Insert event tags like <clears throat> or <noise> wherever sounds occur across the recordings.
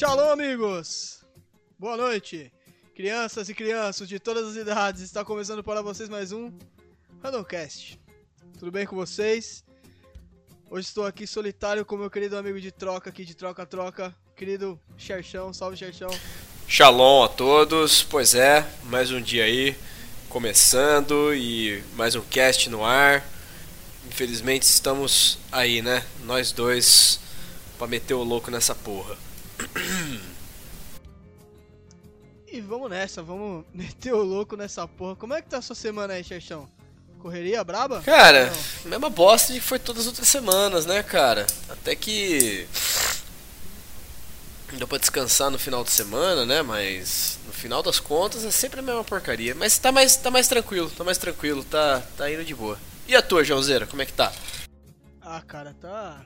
Shalom, amigos! Boa noite, crianças e crianças de todas as idades. Está começando para vocês mais um Randomcast. Tudo bem com vocês? Hoje estou aqui solitário com meu querido amigo de troca aqui de troca-troca, querido Xerxão. Salve, Xerxão. Shalom a todos. Pois é, mais um dia aí começando e mais um cast no ar. Infelizmente estamos aí, né? Nós dois pra meter o louco nessa porra. E vamos nessa, vamos <laughs> meter o louco nessa porra. Como é que tá a sua semana aí, Xerxão? Correria braba? Cara, Não. mesma bosta de que foi todas as outras semanas, né, cara? Até que deu pra descansar no final de semana, né? Mas no final das contas é sempre a mesma porcaria. Mas tá mais, tá mais tranquilo, tá mais tranquilo, tá, tá indo de boa. E a tua, Joãozeira, como é que tá? Ah, cara, tá.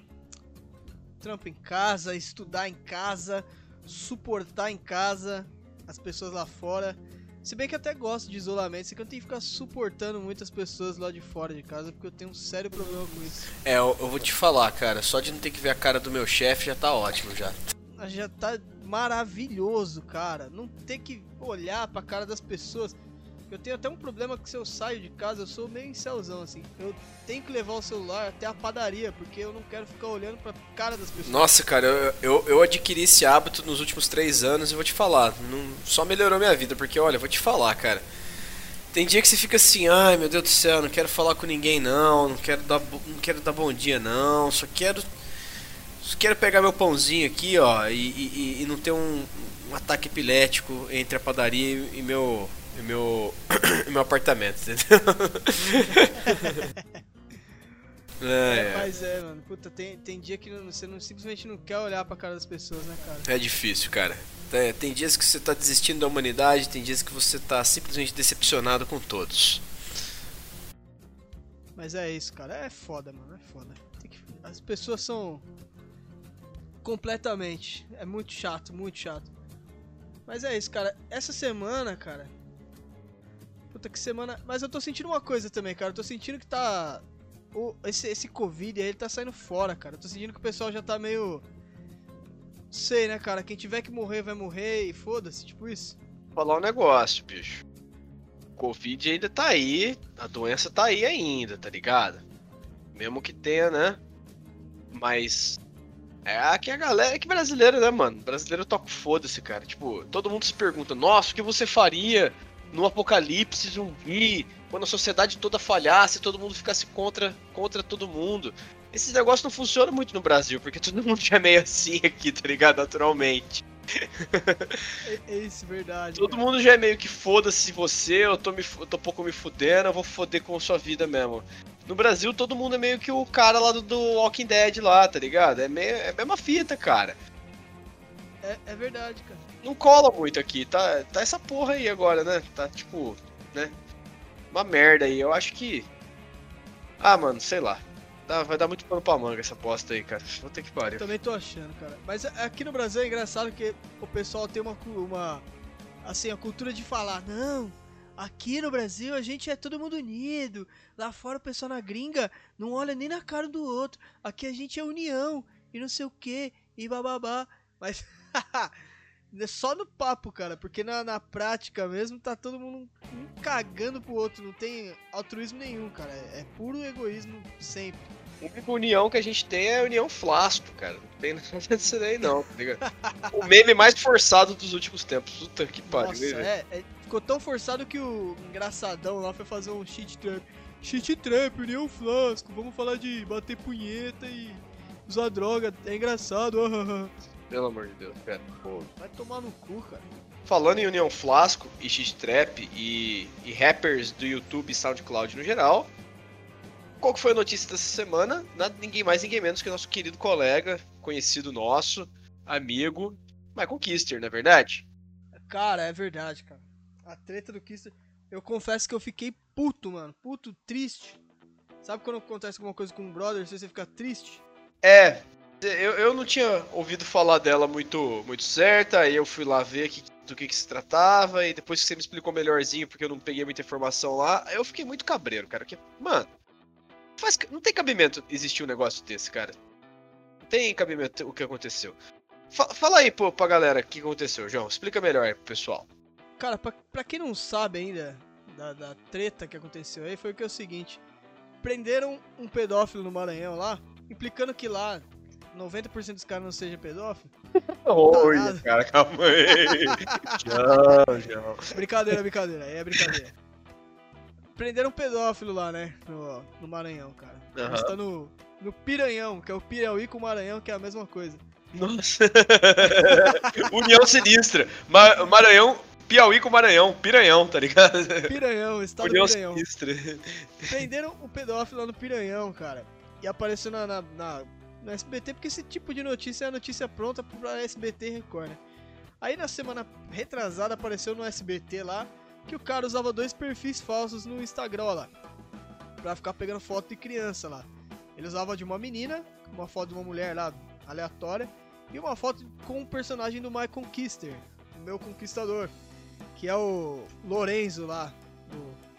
Trampo em casa, estudar em casa, suportar em casa as pessoas lá fora. Se bem que eu até gosto de isolamento, isso que eu tenho que ficar suportando muitas pessoas lá de fora de casa, porque eu tenho um sério problema com isso. É, eu, eu vou te falar, cara, só de não ter que ver a cara do meu chefe já tá ótimo já. Já tá maravilhoso, cara. Não ter que olhar pra cara das pessoas. Eu tenho até um problema que se eu saio de casa, eu sou meio incelzão, assim. Eu tenho que levar o celular até a padaria, porque eu não quero ficar olhando pra cara das pessoas. Nossa, cara, eu, eu, eu adquiri esse hábito nos últimos três anos e vou te falar, não, só melhorou minha vida, porque olha, vou te falar, cara. Tem dia que você fica assim, ai meu Deus do céu, não quero falar com ninguém não, não quero dar, não quero dar bom dia não, só quero. Só quero pegar meu pãozinho aqui, ó, e, e, e- não ter um, um ataque epilético entre a padaria e meu. Meu, <coughs> meu apartamento, entendeu? <laughs> É, É, é. mas é, mano. Puta, tem, tem dia que não- você não, simplesmente não quer olhar pra cara das pessoas, né, cara? É difícil, cara. Tem, tem dias que você tá desistindo da humanidade, tem dias que você tá simplesmente decepcionado com todos. Mas é isso, cara. É foda, mano. É foda. Que- As pessoas são. Completamente. É muito chato, muito chato. Mas é isso, cara. Essa semana, cara. Puta que semana. Mas eu tô sentindo uma coisa também, cara. Eu tô sentindo que tá. O, esse, esse Covid aí, ele tá saindo fora, cara. Eu tô sentindo que o pessoal já tá meio. Sei, né, cara? Quem tiver que morrer, vai morrer e foda-se, tipo isso. falar um negócio, bicho. O Covid ainda tá aí, a doença tá aí ainda, tá ligado? Mesmo que tenha, né? Mas. É aqui a galera, é que brasileiro, né, mano? Brasileiro toca foda-se, cara. Tipo, todo mundo se pergunta, nossa, o que você faria no apocalipse zumbi? Quando a sociedade toda falhasse, todo mundo ficasse contra, contra todo mundo. Esses negócios não funcionam muito no Brasil, porque todo mundo já é meio assim aqui, tá ligado? Naturalmente. É, é isso, verdade. Todo cara. mundo já é meio que foda-se você, eu tô, me, eu tô pouco me fudendo, eu vou foder com a sua vida mesmo. No Brasil, todo mundo é meio que o cara lá do, do Walking Dead lá, tá ligado? É, meio, é a mesma fita, cara. É, é verdade, cara. Não cola muito aqui, tá, tá essa porra aí agora, né? Tá tipo, né? Uma merda aí. Eu acho que. Ah, mano, sei lá. Dá- vai dar muito pano pra manga essa bosta aí, cara. Vou ter que Eu pariu. também tô achando, cara. Mas aqui no Brasil é engraçado que o pessoal tem uma, uma assim, a cultura de falar, não, aqui no Brasil a gente é todo mundo unido. Lá fora o pessoal na gringa não olha nem na cara do outro. Aqui a gente é união e não sei o que e bababá. Mas <laughs> <laughs> só no papo, cara, porque na, na prática mesmo tá todo mundo um cagando pro outro, não tem altruísmo nenhum, cara. É, é puro egoísmo sempre. A única união que a gente tem é a união flasco, cara. Não tem <laughs> nada disso aí, não, tá ligado? o meme mais forçado dos últimos tempos. Puta que pariu, Nossa, é, é- ficou tão forçado que o engraçadão lá foi fazer um shit trap. Shit trap, união flasco, vamos falar de bater punheta e usar droga, é engraçado. Pelo amor de Deus, cara. Pô. Vai tomar no cu, cara. Falando em União Flasco e X-Trap e, e rappers do YouTube e SoundCloud no geral, qual que foi a notícia dessa semana? Nada, ninguém mais, ninguém menos que nosso querido colega, conhecido nosso, amigo, Michael Kister, não é verdade? Cara, é verdade, cara. A treta do Kister. Eu confesso que eu fiquei puto, mano. Puto, triste. Sabe quando acontece alguma coisa com um brother, você fica triste? É, eu, eu não tinha ouvido falar dela muito, muito certa, aí eu fui lá ver que- do que, que se tratava, e depois que você me explicou melhorzinho, porque eu não peguei muita informação lá, eu fiquei muito cabreiro, cara. Que, mano, faz, não tem cabimento existir um negócio desse, cara. Não tem cabimento o que aconteceu. fa- fala aí pô, pra galera o que aconteceu, João. Explica melhor aí pro pessoal. Cara, pra, pra quem não sabe ainda da, da treta que aconteceu aí, foi o que é o seguinte: prenderam um pedófilo no Maranhão lá, implicando que lá 90% dos caras não sejam pedófilos. Oi, nada. cara, calma aí. <laughs> João, João. Brincadeira, brincadeira, é brincadeira. Prenderam um pedófilo lá, né? No, no Maranhão, cara. Aham. Está no, no Piranhão, que é o Piauí com o Maranhão, que é a mesma coisa. Nossa. <laughs> União Sinistra. Ma- Maranhão, Piauí com Maranhão. Piranhão, tá ligado? Piranhão, estado União Piranhão. Sinistra. Prenderam o pedófilo lá no Piranhão, cara. E apareceu na, na, na- no SBT, porque esse tipo de notícia é a notícia pronta pra SBT Record, né? Aí na semana retrasada apareceu no SBT lá que o cara usava dois perfis falsos no Instagram lá. Pra ficar pegando foto de criança lá. Ele usava de uma menina, uma foto de uma mulher lá aleatória, e uma foto com um personagem do My Conquister, o meu conquistador, que é o Lorenzo lá, do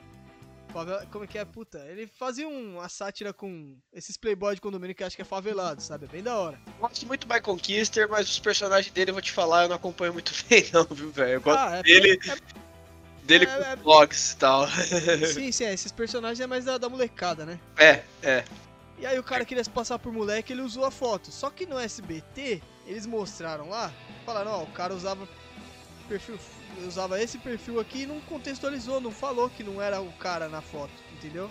Favela- Como é que é, puta? Ele fazia um- uma sátira com esses playboy de condomínio que acha que é favelado, sabe? É bem da hora. Gosto muito do Conquister, mas os personagens dele, eu vou te falar, eu não acompanho muito <laughs> bem, não, viu, velho? Eu gosto Ah, é, dele, dele é- com é- vlogs e tal. <laughs> sim, sim, é, esses personagens é mais da, da molecada, né? É, é. E aí o cara queria se passar por moleque, ele usou a foto. Só que no SBT, eles mostraram lá, falaram, ó, o cara usava perfil, usava esse perfil aqui e não contextualizou, não falou que não era o cara na foto, entendeu?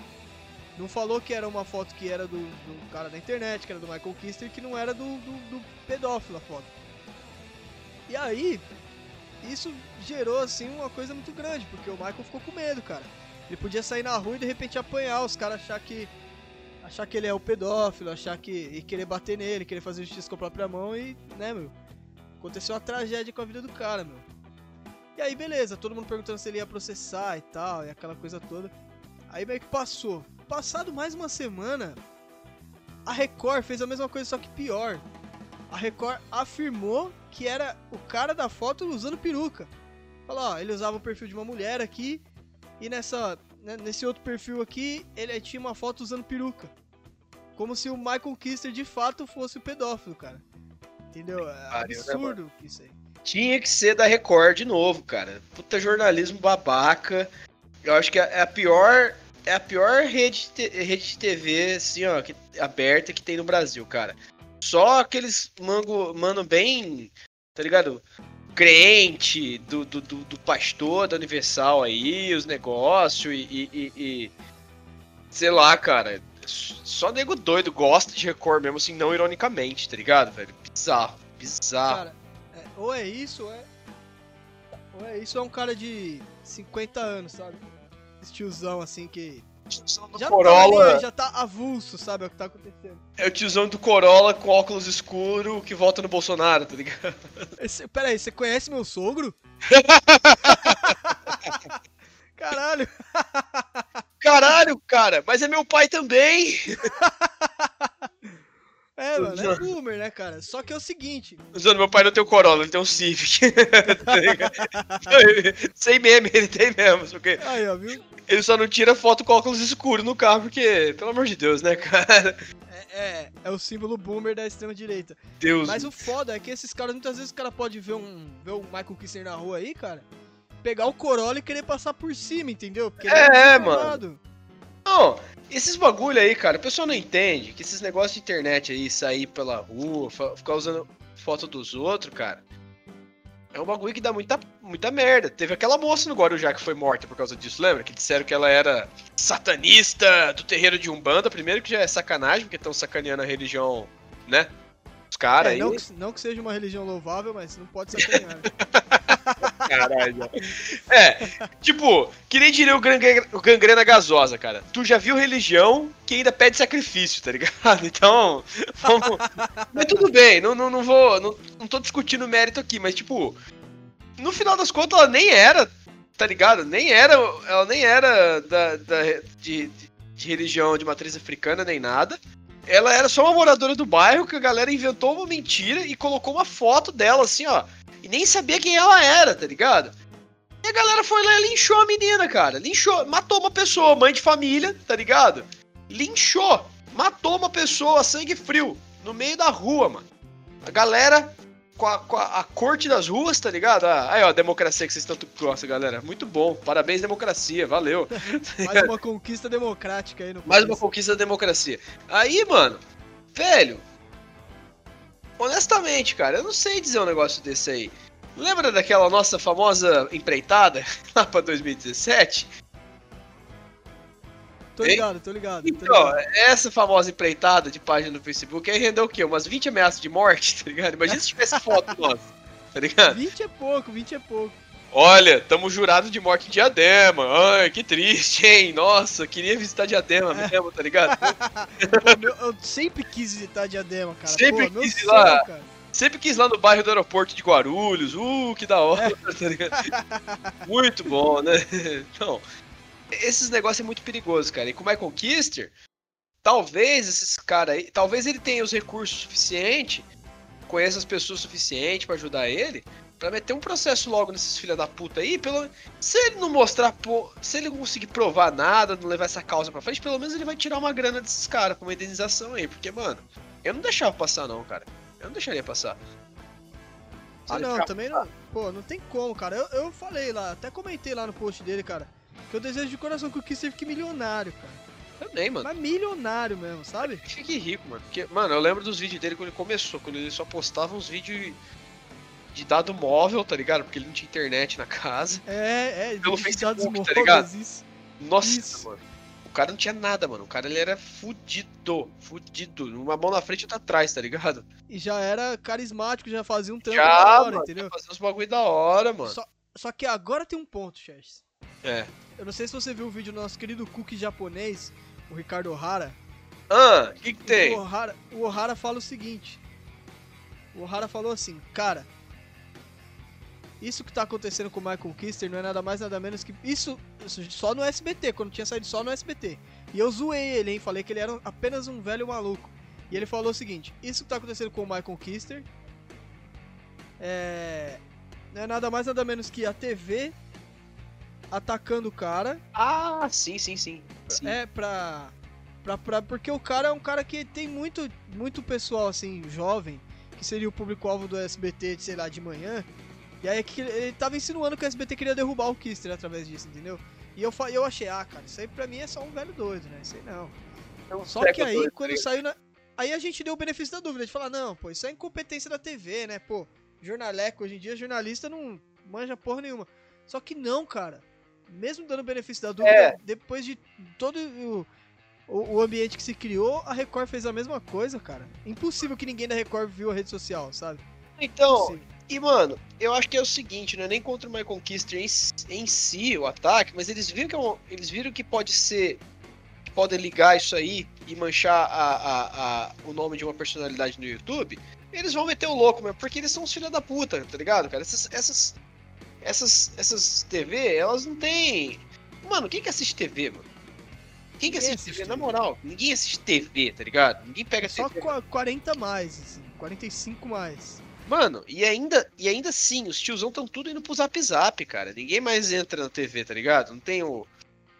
Não falou que era uma foto que era do, do cara da internet, que era do Michael Kister, que não era do, do, do pedófilo a foto. E aí, isso gerou assim uma coisa muito grande, porque o Michael ficou com medo, cara. Ele podia sair na rua e de repente apanhar, os caras achar que achar que ele é o pedófilo, achar que e querer bater nele, querer fazer justiça com a própria mão e, né, meu, aconteceu uma tragédia com a vida do cara, meu. E aí beleza, todo mundo perguntando se ele ia processar e tal, e aquela coisa toda. Aí meio que passou. Passado mais uma semana, a Record fez a mesma coisa, só que pior. A Record afirmou que era o cara da foto usando peruca. Falou, ó, ele usava o perfil de uma mulher aqui e nessa né, nesse outro perfil aqui, ele tinha uma foto usando peruca. Como se o Michael Kister de fato fosse o pedófilo, cara. Entendeu? É né, absurdo isso aí. Tinha que ser da Record de novo, cara. Puta jornalismo babaca. Eu acho que é a pior. É a pior rede, de rede de TV, assim, ó, que- aberta que tem no Brasil, cara. Só aqueles mango, mano, bem. Tá ligado? Crente, do, do, do, do pastor da Universal aí, os negócios e, e, e- Sei lá, cara. Só nego doido gosta de Record mesmo, assim, não ironicamente, tá ligado, velho? Bizarro, bizarro. Cara, é, ou é isso, ou é. Ou é isso, ou é um cara de 50 anos, sabe? Esse tiozão assim que. Tiozão do Já Corolla. tá já tá avulso, sabe? É o que tá acontecendo. É o tiozão do Corolla com óculos escuro que vota no Bolsonaro, tá ligado? Esse, pera aí, você conhece meu sogro? <laughs> Caralho! Caralho, cara, mas é meu pai também. <laughs> É, mano, é boomer, né, cara? Só que é o seguinte, Usando meu pai não tem o Corolla, ele tem um Civic. <laughs> Tá? <laughs> Sem meme, ele tem mesmo. Só que aí, ó, viu? ele só não tira foto com óculos escuros no carro, porque, pelo amor de Deus, né, cara? É, é, é o símbolo boomer da extrema direita. Deus. Mas o foda é que esses caras, muitas vezes o cara pode ver um, ver um Michael Kister na rua aí, cara, pegar o Corolla e querer passar por cima, entendeu? Porque ele É, desinformado. Não, esses bagulho aí, cara, o pessoal não entende que esses negócios de internet aí, sair pela rua, ficar usando foto dos outros, cara, é um bagulho que dá muita, muita merda. Teve aquela moça no Guarujá que foi morta por causa disso, lembra? Que disseram que ela era satanista do terreiro de Umbanda. Primeiro que já é sacanagem, porque estão sacaneando a religião, né? Os caras É, aí. não, que, não que seja uma religião louvável, mas não pode sacanear. <laughs> Caralho. É, tipo, que nem diria o, gangre- o gangrena gasosa, cara. Tu já viu religião que ainda pede sacrifício, tá ligado? <laughs> Então, vamos. Mas tudo bem, não, não, não vou. Não, não tô discutindo mérito aqui, mas tipo, no final das contas ela nem era, tá ligado? Nem era. Ela nem era da, da, de, de religião de matriz africana nem nada. Ela era só uma moradora do bairro que a galera inventou uma mentira e colocou uma foto dela assim, ó. E nem sabia quem ela era, tá ligado? E a galera foi lá e linchou a menina, cara. Linchou, matou uma pessoa, mãe de família, tá ligado? Linchou, matou uma pessoa, sangue frio, no meio da rua, mano. A galera com a, com a, a corte das ruas, tá ligado? Ah, aí, ó, a democracia que vocês tanto gostam, galera. Muito bom. Parabéns, democracia. Valeu. <laughs> Mais uma conquista democrática aí no Mais uma conquista da democracia. Aí, mano, velho. Honestamente, cara, eu não sei dizer um negócio desse aí. Lembra daquela nossa famosa empreitada <laughs> lá pra 2017? Tô ligado, tô ligado. tô Então, ligado. essa famosa empreitada de página no Facebook aí rendeu o quê? Umas 20 ameaças de morte, <laughs> tá ligado? Imagina se tivesse foto nossa, tá ligado? 20 é pouco, 20 é pouco. Olha, tamo jurado de morte em Diadema. Ai, que triste, hein? Nossa, queria visitar Diadema mesmo, tá ligado? <laughs> Pô, meu- eu sempre quis visitar Diadema, cara. Sempre Pô, quis ir lá. Sempre quis ir lá no bairro do aeroporto de Guarulhos. Uh, que da hora, <laughs> tá ligado? Muito bom, né? <laughs> Então, esses negócios é muito perigoso, cara. E com o Michael Kister, talvez esses caras aí, talvez ele tenha os recursos suficientes, conheça as pessoas suficientes pra ajudar ele, pra meter um processo logo nesses filha da puta aí, pelo se ele não mostrar, pô, se ele não conseguir provar nada, não levar essa causa pra frente, pelo menos ele vai tirar uma grana desses caras com uma indenização aí, porque, mano, eu não deixava passar não, cara. Eu não deixaria passar. Ah, não, deixar- também não. Pô, não tem como, cara. Eu, eu falei lá, até comentei lá no post dele, cara, que eu desejo de coração que o Kister fique milionário, cara. Também, mano. Mas milionário mesmo, sabe? Fique rico, mano. Porque, mano, eu lembro dos vídeos dele quando ele começou, quando ele só postava uns vídeos de dado móvel, tá ligado? Porque ele não tinha internet na casa. É, é, Pelo de Facebook, dados tá móveis, ligado? Isso. Nossa, Isso. mano. O cara não tinha nada, mano. O cara ele era fudido, fudido. Uma mão na frente e outra atrás, tá ligado? E já era carismático, já fazia um trampo Já, da hora, mano. entendeu? Fazer uns bagulho da hora, mano. Só, só que agora tem um ponto, Chess. É. Eu não sei se você viu o vídeo do nosso querido cookie japonês, o Ricardo Ohara. Ah, o que que tem? O Ohara, o Ohara fala o seguinte. O Ohara falou assim, cara. Isso que tá acontecendo com o Michael Kister não é nada mais nada menos que. Isso, isso só no SBT, quando tinha saído só no SBT. E eu zoei ele, hein? Falei que ele era apenas um velho maluco. E ele falou o seguinte: Isso que tá acontecendo com o Michael Kister é. Não é nada mais nada menos que a TV atacando o cara Ah, sim, sim, sim. Sim. é, pra, pra, pra- Porque o cara é um cara que tem muito, muito pessoal, assim, jovem, que seria o público-alvo do SBT, sei lá, de manhã. E aí é que ele tava insinuando que o SBT queria derrubar o Kister através disso, entendeu? E eu, eu achei, ah, cara, isso aí pra mim é só um velho doido, né? Isso aí não. Só que aí, dois, quando três. saiu na. Aí a gente deu o benefício da dúvida de falar, não, pô, isso é incompetência da TV, né? Pô, jornaleco, hoje em dia jornalista não manja porra nenhuma. Só que não, cara. Mesmo dando benefício da dúvida, É. depois de todo o, o, o ambiente que se criou, a Record fez a mesma coisa, cara. Impossível que ninguém da Record viu a rede social, sabe? Então, Impossível. E, mano, eu acho que é o seguinte, não é nem contra o Michael Kister em, em si, o ataque, mas eles viram que, é um- eles viram que pode ser. que podem ligar isso aí e manchar a, a- a- o nome de uma personalidade no YouTube. Eles vão meter o louco mesmo, porque eles são os filhos da puta, tá ligado, cara? Essas. Essas, essas, essas TV, elas não têm. Mano, quem que assiste TV, mano? Quem que assiste assiste TV? Na moral, ninguém assiste TV, tá ligado? Ninguém pega Só TV. qua- 40 mais, assim, 45 mais. Mano, e ainda, e ainda assim, os tiozão estão tudo indo pro zap zap, cara. Ninguém mais entra na TV, tá ligado? Não tem o,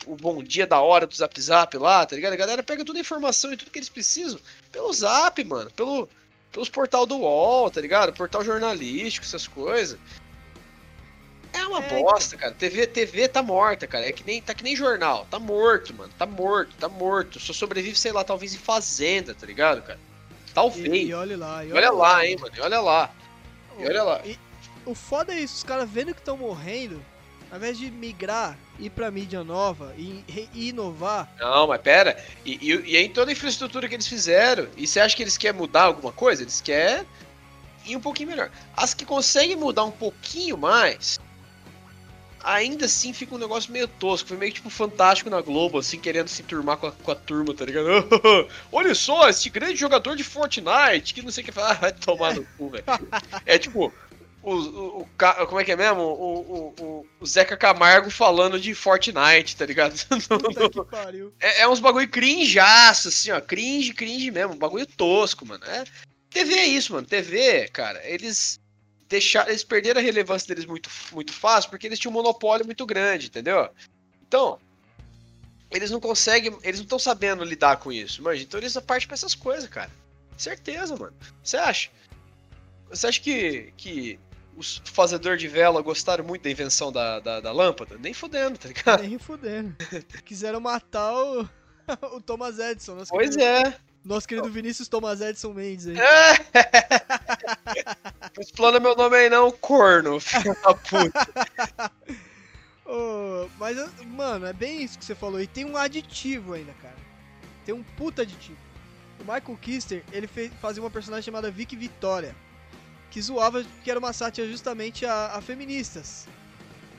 o bom dia da hora do zap zap lá, tá ligado? A galera pega toda a informação e tudo que eles precisam pelo zap, mano. Pelo, pelos portal do UOL, tá ligado? Portal jornalístico, essas coisas. É uma É, bosta, cara. TV, TV tá morta, cara. É que nem, tá que nem jornal. Tá morto, mano. Tá morto, tá morto. Só sobrevive, sei lá, talvez em fazenda, tá ligado, cara? Talvez. E, e olha lá. E E olha lá, hein, mano. E olha lá. E olha lá. E o foda é isso, os caras vendo que estão morrendo, ao invés de migrar, ir pra mídia nova e, e inovar, Não, mas pera. E, e, e aí toda a infraestrutura que eles fizeram, e você acha que eles querem mudar alguma coisa? Eles querem ir um pouquinho melhor. As que conseguem mudar um pouquinho mais, ainda assim fica um negócio meio tosco. Foi meio tipo fantástico na Globo, assim, querendo se turmar com a, com a turma, tá ligado? <laughs> Olha só, esse grande jogador de Fortnite, que não sei o que fala, ah, <laughs> vai tomar no cu, velho. É tipo. O, o, o como é que é mesmo? O, o, o, Zeca Camargo falando de Fortnite, tá ligado? <laughs> É, é uns bagulho cringeaço, assim, ó. Cringe, cringe mesmo. Bagulho tosco, mano. É, TV é isso, mano. TV, cara, eles deixaram. Eles perderam a relevância deles muito, muito fácil porque eles tinham um monopólio muito grande, entendeu? Então, eles não conseguem. Eles não estão sabendo lidar com isso, mano. Então eles partem pra essas coisas, cara. Certeza, mano. Você acha? você acha que, que os fazedores de vela gostaram muito da invenção da, da, da lâmpada? Nem fudendo, tá ligado? Nem fudendo. <laughs> Quiseram matar o, <laughs> o Thomas Edison. Nosso Pois querido, é. Nosso querido Vinícius Thomas Edison Mendes aí. É. <laughs> Explana meu nome aí não, corno, <laughs> filho da puta. <laughs> Ô, mas, mano, é bem isso que você falou. E tem um aditivo ainda, cara. Tem um puta aditivo. O Michael Kister, ele fez, fazia uma personagem chamada Vicky Vitória. Que zoava que era uma sátira justamente a, a feministas.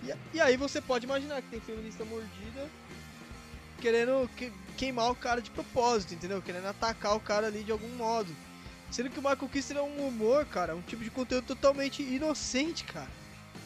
E, e aí você pode imaginar que tem feminista mordida querendo que- queimar o cara de propósito, entendeu? Querendo atacar o cara ali de algum modo. Sendo que o Michael Kister é um humor, cara, um tipo de conteúdo totalmente inocente, cara.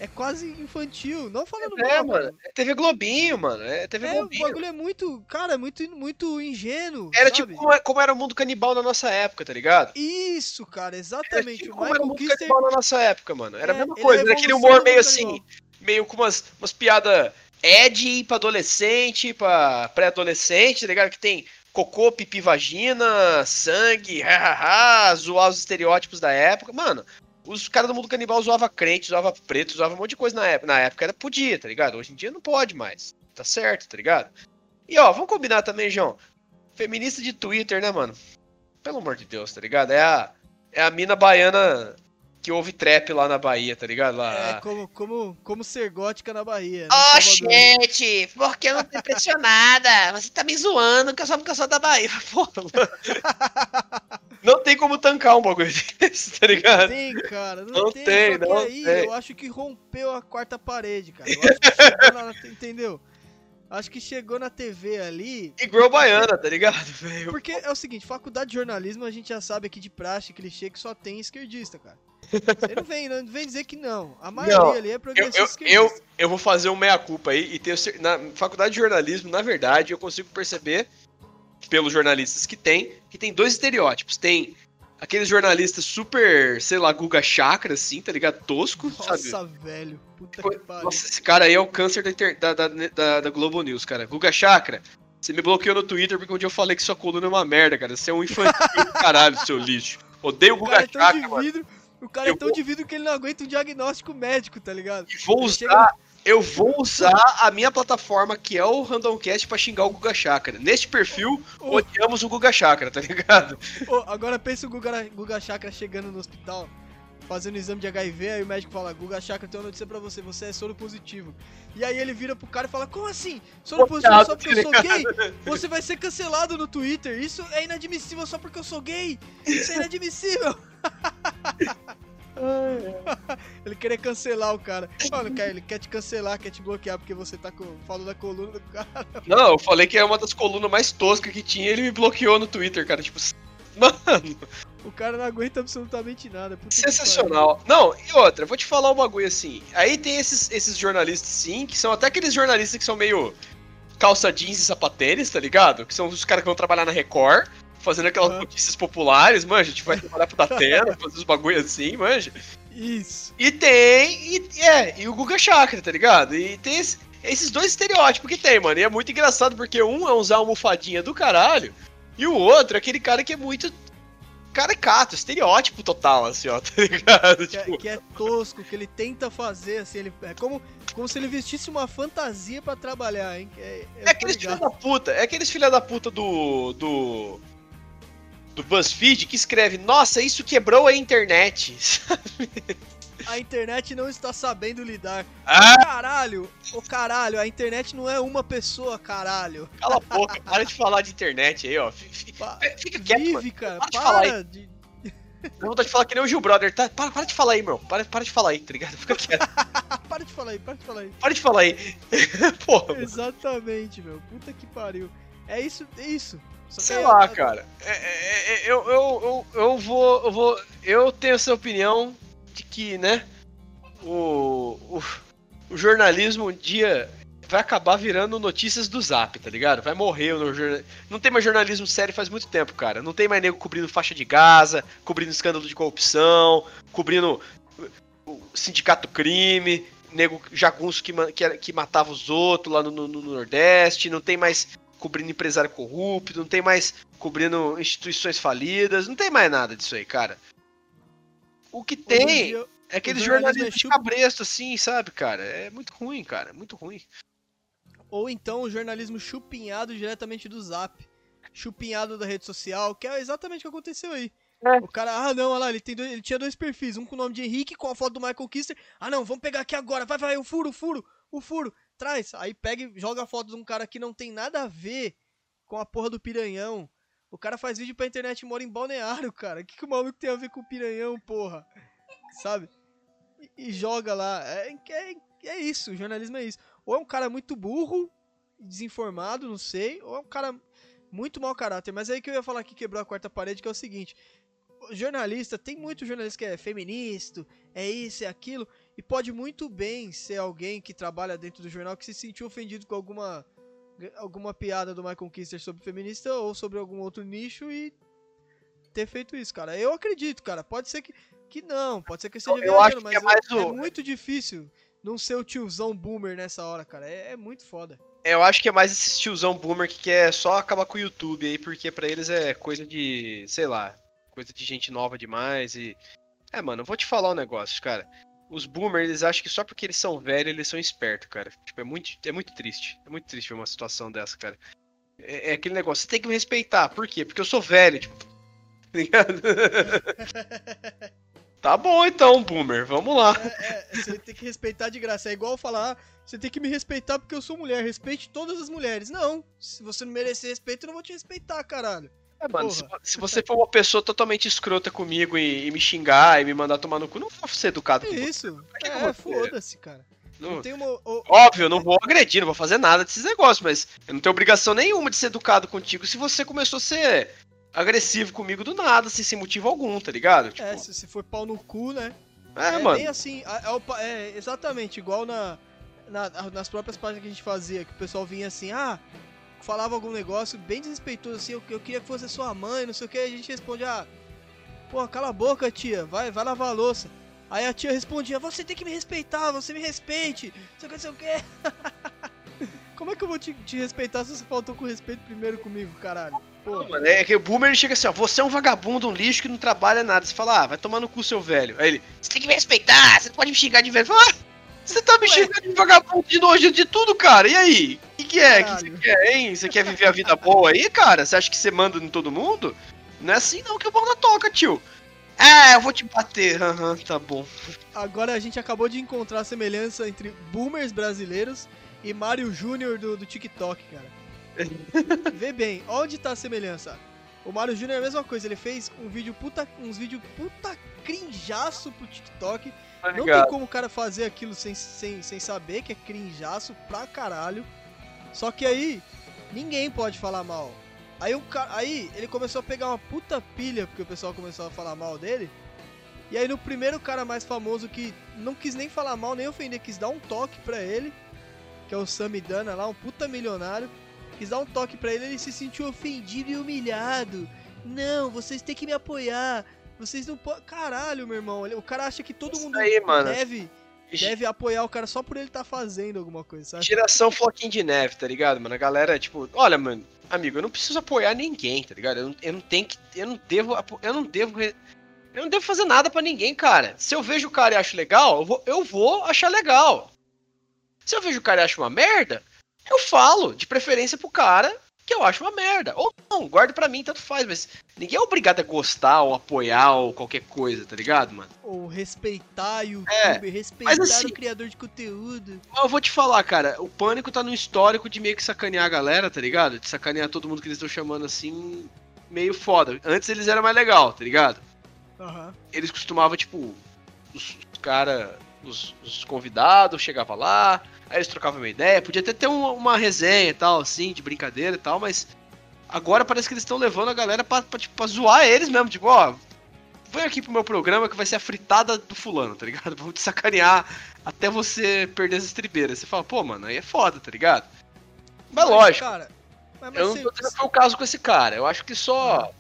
É quase infantil. Não falando É, mal, mano. É TV Globinho, mano. É TV é, o Globinho. bagulho é muito, cara, é muito, muito ingênuo. Era sabe? tipo como, como era o mundo canibal na nossa época, tá ligado? Isso, cara, Era exatamente. tipo o como era o mundo Kister. canibal na nossa época, mano. Era a É, mesma ele coisa. é a Era aquele evolução humor meio assim, canibal. meio com umas, umas piadas Ed pra adolescente, pra pré-adolescente, tá ligado? Que tem cocô, pipi, vagina, sangue, hahaha, zoar os estereótipos da época. Mano, os caras do mundo canibal zoavam crente, zoavam preto, zoavam um monte de coisa na época. Na época era podia, tá ligado? Hoje em dia não pode mais. Tá certo, tá ligado? E ó, vamos combinar também, João. Feminista de Twitter, né, mano? Pelo amor de Deus, tá ligado? É a, é a mina baiana que ouve trap lá na Bahia, tá ligado? Lá, É, como, como, como ser gótica na Bahia. Ó, Salvador. gente, porque eu não tô impressionada? Você tá me zoando que eu só porque eu sou da Bahia. <laughs> Porra. <laughs> Não tem como tancar um bagulho desse, tá ligado? Tem, cara, não, Não tem, tem, que não aí tem. eu acho que rompeu a quarta parede, cara. Eu acho que chegou na, <laughs> entendeu? Acho que chegou na TV ali. Igual baiana, tá ligado, velho? Porque é o seguinte, faculdade de jornalismo a gente já sabe aqui de praxe, clichê, que só tem esquerdista, cara. Você não vem, não vem dizer que não. A maioria Não, ali é Eu, progressista eu, esquerdista. eu, eu vou fazer um meia-culpa aí e tenho cer- na faculdade de jornalismo, na verdade, eu consigo perceber, pelos jornalistas que tem, que tem dois estereótipos. Tem aqueles jornalistas super, sei lá, Guga Chakra, assim, tá ligado? Tosco, sabe? Nossa, velho. Puta que pariu. Nossa, esse cara aí é o câncer da, da, da, da, Globo News, cara. Guga Chakra, você me bloqueou no Twitter porque um dia eu falei que sua coluna é uma merda, cara. Você é um infantil do caralho, seu lixo. Odeio o Guga cara é Chakra, mano. vidro. O cara Eu é tão vou- de vidro que ele não aguenta um diagnóstico médico, tá ligado? E vou usar, chega- eu vou usar a minha plataforma, que é o Randomcast, pra xingar o Guga Chakra. Neste perfil, Ô. odiamos o Guga Chakra, tá ligado? Ô, agora pensa o Guga, Guga Chakra chegando no hospital, fazendo exame de HIV, aí o médico fala, Guga Chakra, tem uma notícia pra você, você é soro positivo. E aí ele vira pro cara e fala, como assim? Soro positivo só porque eu sou gay? Você vai ser cancelado no Twitter, isso é inadmissível só porque eu sou gay? Isso é inadmissível! <laughs> ele querer cancelar o cara. Não quer, ele quer te cancelar, quer te bloquear porque você tá com, falando da coluna do cara. Não, eu falei que é uma das colunas mais toscas que tinha ele me bloqueou no Twitter, cara. Tipo, <laughs> mano, O cara não aguenta absolutamente nada. sensacional. Não, e outra, vou te falar um bagulho assim. Aí tem esses, esses jornalistas, sim, que são até aqueles jornalistas que são meio calça jeans e sapatênis, tá ligado? Que são os caras que vão trabalhar na Record, fazendo aquelas notícias populares, manja. A gente vai trabalhar pro Datena, fazer os bagulho assim, manja. Isso. E tem. E, é, e o Guga Chakra, tá ligado? E tem esse- esses dois estereótipos que tem, mano. E é muito engraçado porque um é usar almofadinha do caralho. E o outro é aquele cara que é muito caricato, estereótipo total, assim, ó, <laughs> tá ligado? que é, Tipo, que é tosco, que ele tenta fazer, assim, ele, é como, como se ele vestisse uma fantasia pra trabalhar, hein? É, é tô aqueles filha ligado. da puta, é aqueles filha da puta do. do. Do BuzzFeed que escreve, nossa, isso quebrou a internet. <laughs> A internet não está sabendo lidar. ah, Caralho, ô caralho, a internet não é uma pessoa, caralho. cala a boca, para de falar de internet aí, ó. Fica quieto. Vive, cara, Para de falar para de... Dá vontade de falar que nem o Gil Brother, tá? Para, para de falar aí, meu. Para, para de falar aí, tá ligado? Fica quieto. <laughs> para de falar aí, para de falar aí. Para de falar aí. <laughs> Porra. Exatamente, meu. Puta que pariu. É isso, é isso. Só Sei lá, a- cara. É, é, é, eu, eu, eu, eu vou. Eu vou. Eu tenho essa opinião de que, né? O, o, o jornalismo um dia vai acabar virando notícias do zap, tá ligado? Vai morrer no jornal. Não tem mais jornalismo sério faz muito tempo, cara. Não tem mais nego cobrindo faixa de Gaza, cobrindo escândalo de corrupção, cobrindo o sindicato crime, nego jagunço que, que, que matava os outros lá no, no- no Nordeste, não tem mais cobrindo empresário corrupto, não tem mais cobrindo instituições falidas, não tem mais nada disso aí, cara. O que tem dia, é aquele o jornalismo jornalismo é de cabresto, assim, sabe, cara? É muito ruim, cara. Muito ruim. Ou então o jornalismo chupinhado diretamente do Zap. Chupinhado da rede social, que é exatamente o que aconteceu aí. É. O cara, ah não, olha lá, ele, tem dois- ele tinha dois perfis, um com o nome de Henrique com a foto do Michael Kister. Ah não, vamos pegar aqui agora, vai, vai, o furo, o furo, o furo, traz. Aí pega e joga foto de um cara que não tem nada a ver com a porra do piranhão. O cara faz vídeo pra internet e mora em balneário, cara. O que, que o maluco tem a ver com o piranhão, porra? Sabe? E, e joga lá. É, é, é isso, o jornalismo é isso. Ou é um cara muito burro, desinformado, não sei, ou é um cara muito mau caráter. Mas aí que eu ia falar que quebrou a quarta parede, que é o seguinte: jornalista, tem muito jornalista que é feminista, é isso, é aquilo, e pode muito bem ser alguém que trabalha dentro do jornal que se sentiu ofendido com alguma alguma piada do Michael Kister sobre feminista ou sobre algum outro nicho e ter feito isso, cara. Eu acredito, cara. Pode ser que, que não, pode ser que esteja Eu acho viajando, que mas é mais é o- muito difícil não ser o tiozão boomer nessa hora, cara. É, é muito foda. Eu acho que é mais esse tiozão boomer que quer só acabar com o YouTube aí, porque pra eles é coisa de, sei lá, coisa de gente nova demais e. É, mano, eu vou te falar um negócio, cara. Os boomers, eles acham que só porque eles são velhos, eles são espertos, cara. Tipo, é muito, é muito triste. É muito triste ver uma situação dessa, cara. É, é aquele negócio, você tem que me respeitar. Por quê? Porque eu sou velho, tipo. <laughs> tá ligado? <laughs> tá bom então, boomer, vamos lá. É, você tem que respeitar de graça. É igual falar, ah, você tem que me respeitar porque eu sou mulher. Respeite todas as mulheres. Não, se você não merecer respeito, eu não vou te respeitar, caralho. É, mano, se, se você for uma pessoa totalmente escrota comigo e, e me xingar e me mandar tomar no cu, não vou ser educado É com você. isso. eu É, foda-se, cara. Não- Não tem uma. o- Óbvio, eu não vou agredir, não vou fazer nada desses negócios, mas eu não tenho obrigação nenhuma de ser educado contigo se você começou a ser agressivo comigo do nada, assim, sem motivo algum, tá ligado? Tipo, É, se, se for pau no cu, né? é, é mano. bem assim, é, é é exatamente igual na, na- nas próprias páginas que a gente fazia, que o pessoal vinha assim, ah, falava algum negócio bem desrespeitoso assim, eu, eu queria que fosse sua mãe, não sei o que, a gente responde, ah, pô, cala a boca, tia, vai, vai lavar a louça. Aí a tia respondia, você tem que me respeitar, você me respeite, não sei o que, não sei o que. <laughs> Como é que eu vou te, te respeitar se você faltou com respeito primeiro comigo, caralho? Pô, mano, é que o boomer chega assim, ó, você é um vagabundo, um lixo que não trabalha nada. Você fala, ah, vai tomar no cu seu velho. Aí ele, você tem que me respeitar, você não pode me xingar de velho. Fala, ah, você tá me xingando de vagabundo de nojo de tudo, cara. E aí? O que, que é? O que você quer, hein? Você quer viver a vida boa aí, cara? Você acha que você manda em todo mundo? Não é assim não que o banda toca, tio. Ah, eu vou te bater. Aham, tá bom. Agora a gente acabou de encontrar a semelhança entre boomers brasileiros e Mario Júnior do, do TikTok, cara. <laughs> Vê bem, onde tá a semelhança? O Mario Júnior é a mesma coisa, ele fez um vídeo puta, uns vídeos puta crinjaço pro TikTok. Tá Não tem como o cara fazer aquilo sem, sem, sem saber que é crinjaço pra caralho. Só que aí, ninguém pode falar mal. Aí, o ca... aí ele começou a pegar uma puta pilha, porque o pessoal começou a falar mal dele. E aí no primeiro cara mais famoso que não quis nem falar mal, nem ofender, quis dar um toque pra ele, que é o Samidana lá, um puta milionário. Quis dar um toque pra ele, ele se sentiu ofendido e humilhado. Não, vocês têm que me apoiar. Vocês não podem. Caralho, meu irmão. O cara acha que todo Isso mundo aí, deve, deve apoiar o cara só por ele estar fazendo alguma coisa, sabe? Geração Floquinho de Neve, tá ligado, mano? A galera, tipo, olha, mano, amigo, eu não preciso apoiar ninguém, tá ligado? Eu não, eu não tenho que. Eu não devo. Eu não devo. Eu não devo fazer nada pra ninguém, cara. Se eu vejo o cara e acho legal, eu vou, eu vou achar legal. Se eu vejo o cara e acho uma merda, eu falo, de preferência pro cara que eu acho uma merda. Ou não, guardo pra mim, tanto faz, mas ninguém é obrigado a gostar ou apoiar ou qualquer coisa, tá ligado, mano? Ou respeitar o YouTube, É, respeitar assim- o criador de conteúdo. Eu vou te falar, cara, o pânico tá no histórico de meio que sacanear a galera, tá ligado? De sacanear todo mundo que eles estão chamando assim, meio foda. Antes eles eram mais legal, tá ligado? Aham. Eles costumavam, tipo, os, os cara, os, os convidados chegavam lá, aí eles trocavam uma ideia, podia até ter uma, uma resenha e tal, assim, de brincadeira e tal, mas agora parece que eles estão levando a galera pra, pra, tipo, pra zoar eles mesmo, tipo, ó, vem aqui pro meu programa que vai ser a fritada do fulano, tá ligado? <laughs> Vamos te sacanear até você perder as estribeiras. Você fala, pô, mano, aí é foda, tá ligado? Mas lógico, Cara, mas, mas eu não tô dizendo que foi o caso com esse cara. Eu acho que só.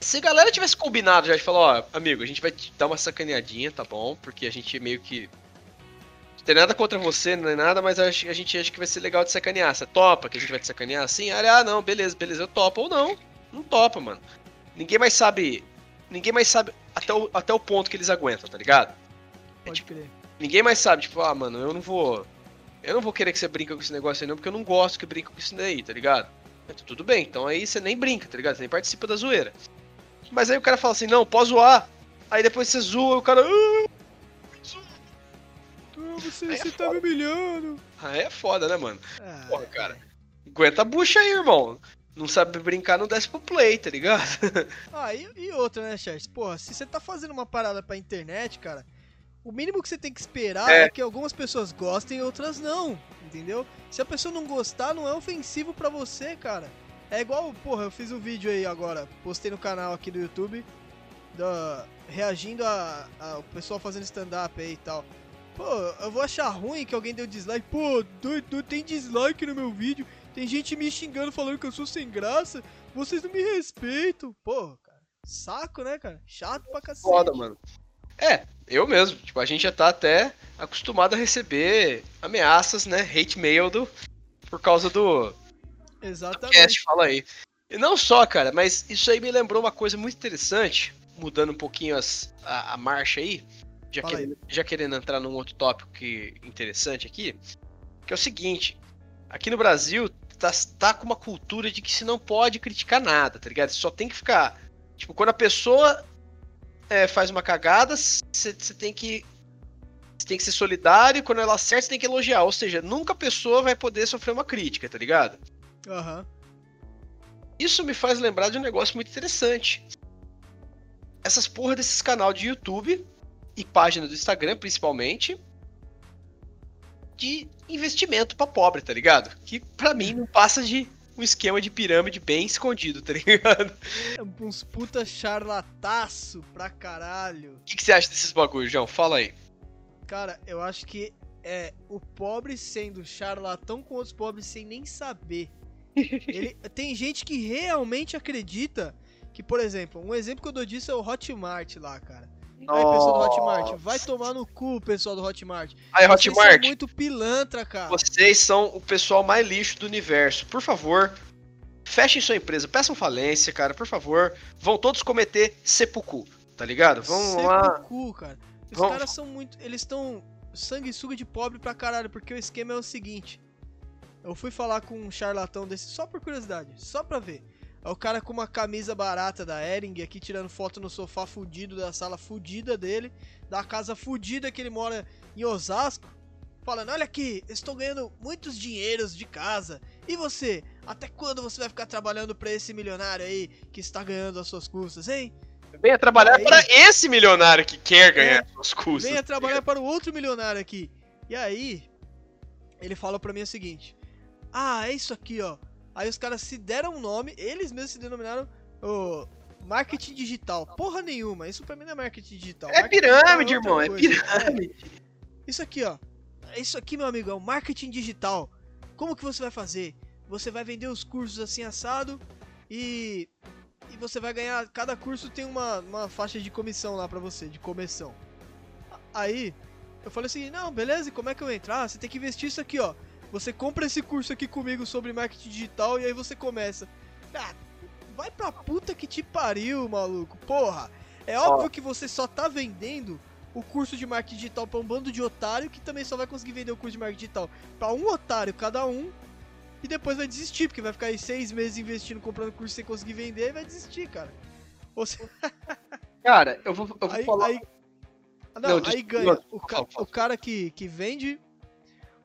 Se a galera tivesse combinado já de falar, ó, amigo, a gente vai te dar uma sacaneadinha, tá bom? Porque a gente meio que. Não tem nada contra você, não é nada, mas a gente acha que vai ser legal de sacanear. Você topa que a gente vai te sacanear assim? Ah, não, beleza, beleza, eu topo. Ou não, não topa, mano. Ninguém mais sabe ninguém mais sabe até o, até o ponto que eles aguentam, tá ligado? Pode crer. Ninguém mais sabe, tipo, ah, mano, eu não vou. Eu não vou querer que você brinque com esse negócio aí, não, porque eu não gosto que brinque com isso daí, tá ligado? Então, tudo bem, então aí você nem brinca, tá ligado? Você nem participa da zoeira. Mas aí o cara fala assim, não, pode zoar. Aí depois você zoa, o cara. "Ah, Ah, você, é você tá me humilhando. Aí é foda, né, mano? Ah, Porra, cara. Aguenta a bucha aí, irmão. Não sabe brincar, não desce pro play, tá ligado? <laughs> Ah, e, e outra, né, Charles? Porra, se você tá fazendo uma parada pra internet, cara, o mínimo que você tem que esperar é, É. que algumas pessoas gostem e outras não, entendeu? Se a pessoa não gostar, não é ofensivo pra você, cara. É igual, porra, eu fiz um vídeo aí agora, postei no canal aqui do YouTube, da, reagindo a, a o pessoal fazendo stand-up aí e tal. Pô, eu vou achar ruim que alguém deu dislike. Pô, do, do- tem dislike no meu vídeo. Tem gente me xingando falando que eu sou sem graça. Vocês não me respeitam. Pô, cara. Saco, né, cara? Chato pra cacete. Foda, mano. É, eu mesmo. Tipo, a gente já tá até acostumado a receber ameaças, né? Hate mail do, por causa do Exatamente. cast, fala aí. E não só, cara, mas isso aí me lembrou uma coisa muito interessante, mudando um pouquinho as, a, a marcha aí, já já querendo entrar num outro tópico que, interessante aqui, que é o seguinte, aqui no Brasil tá, tá com uma cultura de que se não pode criticar nada, tá ligado? Você só tem que ficar, tipo, quando a pessoa é, faz uma cagada, você tem que tem que ser solidário, e quando ela acerta, você tem que elogiar. Ou seja, nunca a pessoa vai poder sofrer uma crítica, tá ligado? Aham. Isso me faz lembrar de um negócio muito interessante. Essas porra desses canal de YouTube e página do Instagram, principalmente, de investimento pra pobre, tá ligado? Que pra mim não passa de um esquema de pirâmide bem escondido, tá ligado? O Uns puta charlataço pra caralho. que, que você acha desses bagulhos, João? Fala aí. Cara, eu acho que é o pobre sendo charlatão com outros pobres sem nem saber. Ele, <laughs> tem gente que realmente acredita que, por exemplo, um exemplo que eu dou disso é o Hotmart lá, cara. Aí, pessoal do Hotmart, vai tomar no cu, pessoal do Hotmart. Aí, Vocês Hotmart, são muito pilantra, cara. vocês são o pessoal mais lixo do universo. Por favor, fechem sua empresa, peçam falência, cara, por favor. Vão todos cometer seppuku, tá ligado? Vamos lá. no cu, cara. Os Vamos- caras são muito. Eles estão sanguessuga de pobre pra caralho, porque o esquema é o seguinte. Eu fui falar com um charlatão desse só por curiosidade, só pra ver. É o cara com uma camisa barata da Ering aqui tirando foto no sofá fudido da sala fudida dele, da casa fudida que ele mora em Osasco, falando: Olha aqui, estou ganhando muitos dinheiros de casa. E você? Até quando você vai ficar trabalhando pra esse milionário aí que está ganhando as suas custas, hein? Venha trabalhar Aí- para esse milionário que quer ganhar suas custas. Venha trabalhar para o outro milionário aqui. E aí, ele falou pra mim o seguinte: Ah, é isso aqui, ó. Aí os caras se deram um nome, eles mesmos se denominaram o marketing digital. Porra nenhuma, isso pra mim não é marketing digital. É Marketing pirâmide, digital irmão, é coisa. pirâmide. É, isso aqui, ó. Isso aqui, meu amigo, é o marketing digital. Como que você vai fazer? Você vai vender os cursos assim assado e e você vai ganhar. Cada curso tem uma, uma faixa de comissão lá pra você, de comissão. Aí eu falei assim: não, beleza, e como é que eu entro? Ah, você tem que investir isso aqui, ó. Você compra esse curso aqui comigo sobre marketing digital e aí você começa. Ah, vai pra puta que te pariu, maluco. Porra, é óbvio que você só tá vendendo o curso de marketing digital pra um bando de otário que também só vai conseguir vender o curso de marketing digital pra um otário cada um. E depois vai desistir, porque vai ficar aí seis meses investindo, comprando curso sem conseguir vender e vai desistir, cara. Ou <laughs> Cara, eu vou, eu vou aí, falar. aí, Ah, não, Não, aí ganha. não, O, ca- o cara que, que vende,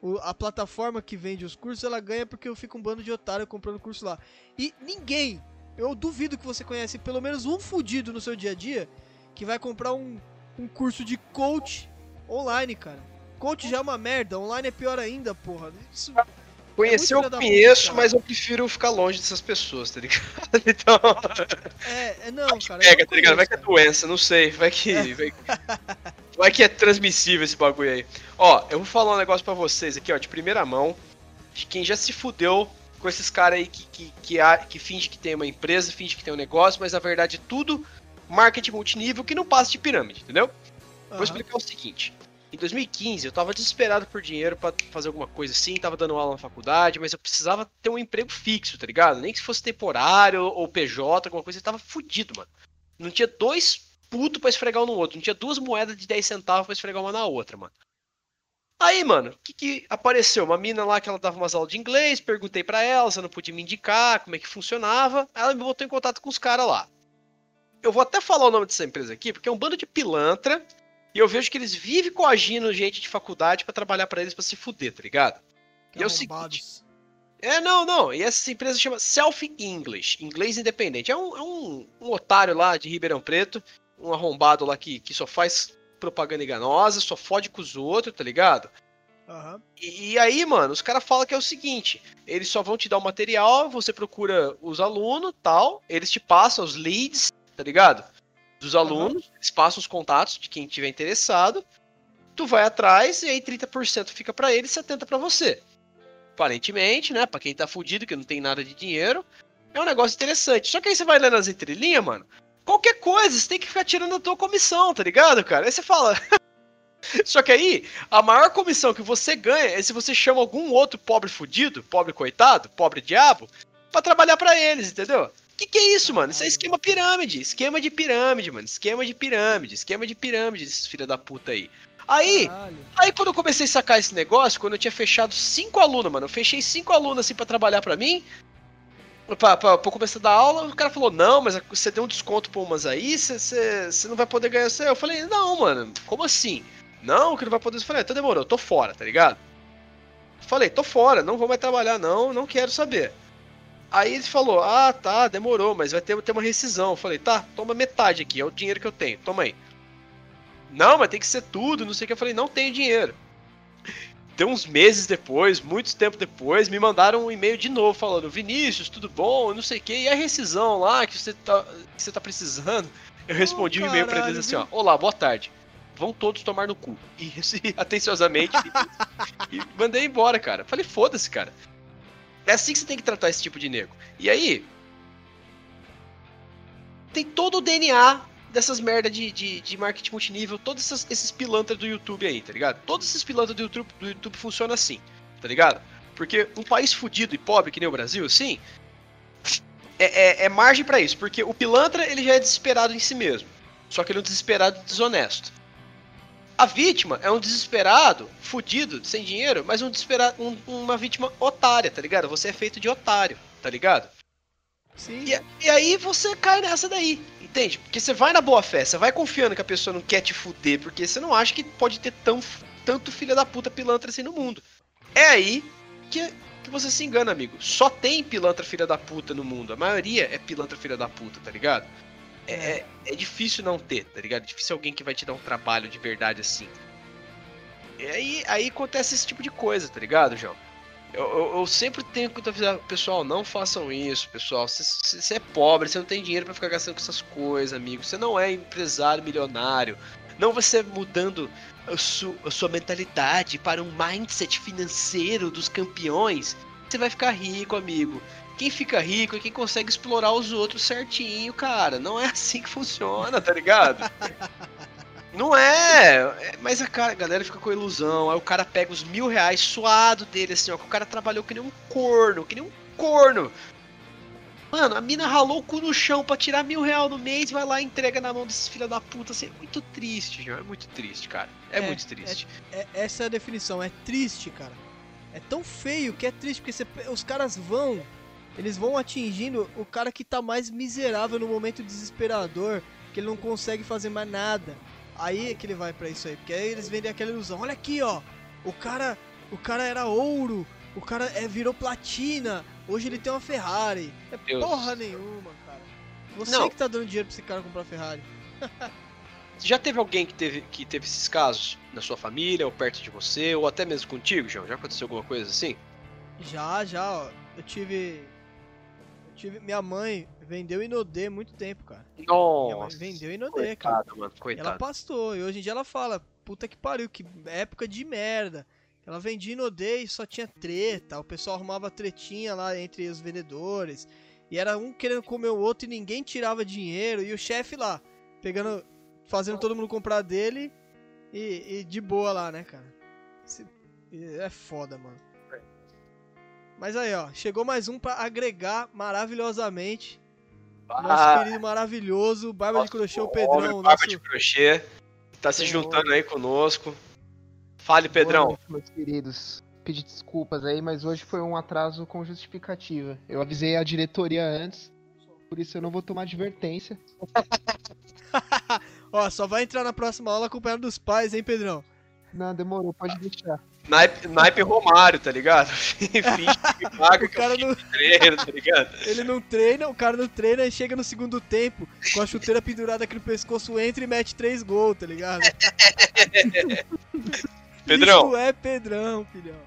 o- a plataforma que vende os cursos, ela ganha porque eu fico um bando de otário comprando curso lá. E ninguém, eu duvido que você conhece pelo menos um fudido no seu dia a dia que vai comprar um, um curso de coach online, cara. Coach já é uma merda, online é pior ainda, porra. Isso, Conhecer é eu conheço, puta, mas eu prefiro ficar longe dessas pessoas, tá ligado? <laughs> Então, é, é não, cara. eu pega, não tá ligado? Vai que é doença, não sei. Vai que. <laughs> Vai, vai que é transmissível esse bagulho aí. Ó, eu vou falar um negócio pra vocês aqui, ó, de primeira mão. De quem já se fudeu com esses caras aí que, que, que, há- que finge que tem uma empresa, finge que tem um negócio, mas na verdade é tudo marketing multinível que não passa de pirâmide, entendeu? Vou Aham. explicar o seguinte. Em 2015, eu tava desesperado por dinheiro pra fazer alguma coisa assim, tava dando aula na faculdade, mas eu precisava ter um emprego fixo, tá ligado? Nem que se fosse temporário ou PJ, alguma coisa, eu tava fudido, mano. Não tinha dois putos pra esfregar um no outro. Não tinha duas moedas de 10 centavos pra esfregar uma na outra, mano. Aí, mano, o que, que apareceu? Uma mina lá que ela dava umas aulas de inglês, perguntei para ela se ela não podia me indicar como é que funcionava. Ela me botou em contato com os caras lá. Eu vou até falar o nome dessa empresa aqui, porque é um bando de pilantra. E eu vejo que eles vivem coagindo gente de faculdade para trabalhar para eles para se fuder, tá ligado? Que e é o seguinte. É, não, não. E essa empresa chama Self English, inglês independente. É um, é um, um otário lá de Ribeirão Preto, um arrombado lá que, que só faz propaganda enganosa, só fode com os outros, tá ligado? Aham. E, e aí, mano, os caras falam que é o seguinte: eles só vão te dar o material, você procura os alunos tal, eles te passam os leads, tá ligado? Dos alunos, eles passam os contatos de quem tiver interessado. Tu vai atrás e aí 30% fica pra eles, 70% pra você. Aparentemente, né? Pra quem tá fudido, que não tem nada de dinheiro, é um negócio interessante. Só que aí você vai lendo as entrelinhas, mano. Qualquer coisa, você tem que ficar tirando a tua comissão, tá ligado, cara? Aí você fala. <laughs> Só que aí, a maior comissão que você ganha é se você chama algum outro pobre fudido, pobre coitado, pobre diabo, pra trabalhar pra eles, entendeu? Que que é isso, mano? Isso é esquema pirâmide. Esquema de pirâmide, mano. Esquema de pirâmide. Esquema de pirâmide, esses filha da puta aí. Aí, Caralho. Aí quando eu comecei a sacar esse negócio, quando eu tinha fechado cinco alunos, mano, eu fechei cinco alunos assim pra trabalhar pra mim, pra, pra, pra eu começar a dar aula, o cara falou, não, mas você deu um desconto pra umas aí, você- não vai poder ganhar isso aí. Eu falei, não, mano, como assim? Não, que não vai poder. Eu falei, então demorou, eu tô fora, tá ligado? Falei, tô fora, não vou mais trabalhar, não, não quero saber. Aí ele falou, ah, tá, demorou, mas vai ter, ter uma rescisão. Eu falei, tá, toma metade aqui, é o dinheiro que eu tenho, toma aí. Não, mas tem que ser tudo, não sei o que. Eu falei, não tenho dinheiro. Deu uns meses depois, muito tempo depois, me mandaram um e-mail de novo falando, Vinícius, tudo bom, não sei o que, e a rescisão lá que você tá, que você tá precisando? Eu respondi o e-mail pra eles assim, ó, olá, boa tarde. Vão todos tomar no cu. E, <laughs> e atenciosamente, e mandei embora, cara. Falei, foda-se, cara. É assim que você tem que tratar esse tipo de nego. E aí, tem todo o DNA dessas merda de, de, de marketing multinível, todos esses, esses pilantras do YouTube aí, tá ligado? Todos esses pilantras do YouTube, do YouTube funcionam assim, tá ligado? Porque um país fudido e pobre que nem o Brasil, assim, é, é, é margem pra isso. Porque o pilantra, ele já é desesperado em si mesmo. Só que ele é um desesperado desonesto. A vítima é um desesperado, fudido, sem dinheiro, mas um desesperado, um- uma vítima otária, tá ligado? Você é feito de otário, tá ligado? Sim. E, e aí você cai nessa daí, entende? Porque você vai na boa fé, você vai confiando que a pessoa não quer te fuder, porque você não acha que pode ter tão, tanto filha da puta pilantra assim no mundo. É aí que, que você se engana, amigo. Só tem pilantra filha da puta no mundo. A maioria é pilantra filha da puta, tá ligado? É, é, é difícil não ter, tá ligado? É difícil alguém que vai te dar um trabalho de verdade assim. E aí, aí acontece esse tipo de coisa, tá ligado, João? Eu, eu, eu sempre tenho que avisar, pessoal, não façam isso, pessoal. Você é pobre, você não tem dinheiro pra ficar gastando com essas coisas, amigo. Você não é empresário milionário. Não você mudando a, su, a sua mentalidade para um mindset financeiro dos campeões. Você vai ficar rico, amigo. Quem fica rico é quem consegue explorar os outros certinho, cara. Não é <laughs> assim que funciona, tá ligado? <laughs> Não é, é, mas a, cara, a galera fica com ilusão. Aí o cara pega os mil reais suado dele, assim, ó. Que o cara trabalhou que nem um corno, que nem um corno. Mano, a mina ralou o cu no chão pra tirar mil reais no mês, vai lá e entrega na mão desses filha da puta. Assim, é muito triste, João. É muito triste, cara. É, É, muito triste. É- essa é a definição, é triste, cara. É tão feio que é triste, porque você- os caras vão. Eles vão atingindo o cara que tá mais miserável no momento desesperador, que ele não consegue fazer mais nada. Aí é que ele vai pra isso aí, porque aí eles vendem aquela ilusão. Olha aqui, ó. O cara, o cara era ouro, o cara é, virou platina. Hoje ele tem uma Ferrari. É Deus. porra nenhuma, cara. Você Não. que tá dando dinheiro pra esse cara comprar Ferrari. <laughs> Já teve alguém que teve, que teve esses casos na sua família, ou perto de você, ou até mesmo contigo, João? Já aconteceu alguma coisa assim? Já, já, ó. Eu tive. Tive. Minha mãe vendeu Inodê muito tempo, cara. Nossa. vendeu Inodê, cara. Coitada, mano. Ela pastou, e hoje em dia ela fala, puta que pariu, que época de merda. Ela vendia Inodê e só tinha treta, o pessoal arrumava tretinha lá entre os vendedores. E era um querendo comer o outro e ninguém tirava dinheiro. E o chefe lá, pegando. fazendo todo mundo comprar dele e, e de boa lá, né, cara? Esse- é foda, mano. Mas aí, ó, chegou mais um pra agregar maravilhosamente Nosso Ah, querido maravilhoso, Barba de nosso Crochê, o homem, Pedrão. Barba Nosso... de crochê. Tá se juntando aí conosco. Fale, Boa Pedrão. noite, meus queridos. Pedir desculpas aí, mas hoje foi um atraso com justificativa. Eu avisei a diretoria antes, por isso eu não vou tomar advertência. <laughs> Ó, só vai entrar na próxima aula acompanhado dos pais, hein, Pedrão? Não, demorou, pode deixar. Naipe, naipe Romário, tá ligado? <laughs> Finge que <laughs> paga O que é cara não, treino, tá ligado? ele não treina, o cara não treina e chega no segundo tempo com a chuteira pendurada aqui no pescoço, entra e mete três gols, tá ligado? <laughs> Pedrão, Isso é Pedrão, filhão.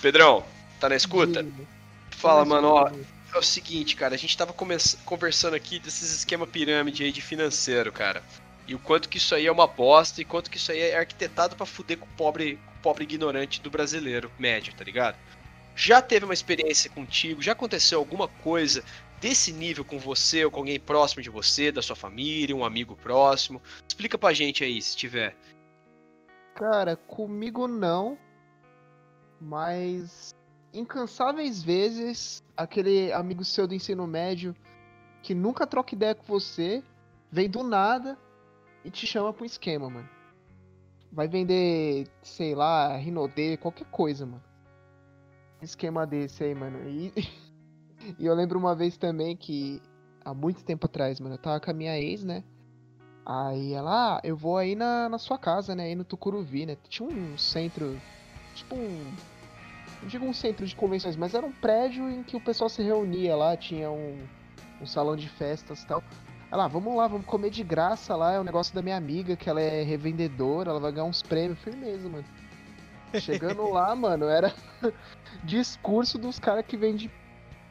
Pedrão, tá na escuta? Diga. Fala, Tá mano, ó. É o seguinte, cara, a gente tava conversando aqui desses esquema pirâmide aí de financeiro, cara. E o quanto que isso aí é uma bosta e quanto que isso aí é arquitetado pra fuder com o pobre, pobre ignorante do brasileiro médio, tá ligado? Já teve uma experiência contigo? Já aconteceu alguma coisa desse nível com você ou com alguém próximo de você, da sua família, um amigo próximo? Explica pra gente aí, se tiver. Cara, comigo não, mas incansáveis vezes aquele amigo seu do ensino médio que nunca troca ideia com você, vem do nada e te chama um esquema, mano. Vai vender, sei lá, Rinode, qualquer coisa, mano. Esquema desse aí, mano. E, <laughs> e eu lembro uma vez também que, há muito tempo atrás, mano, eu tava com a minha ex, né? Aí ela, ah, eu vou aí na, na sua casa, né? Aí no Tucuruvi, né? Tinha um centro, tipo um. Não digo um centro de convenções, mas era um prédio em que o pessoal se reunia lá, tinha um, um salão de festas e tal. Ah, vamos lá, vamos comer de graça lá, é um negócio da minha amiga, que ela é revendedora, ela vai ganhar uns prêmios, firmeza, mano. Chegando lá, <laughs> mano, era <laughs> discurso dos caras que vendem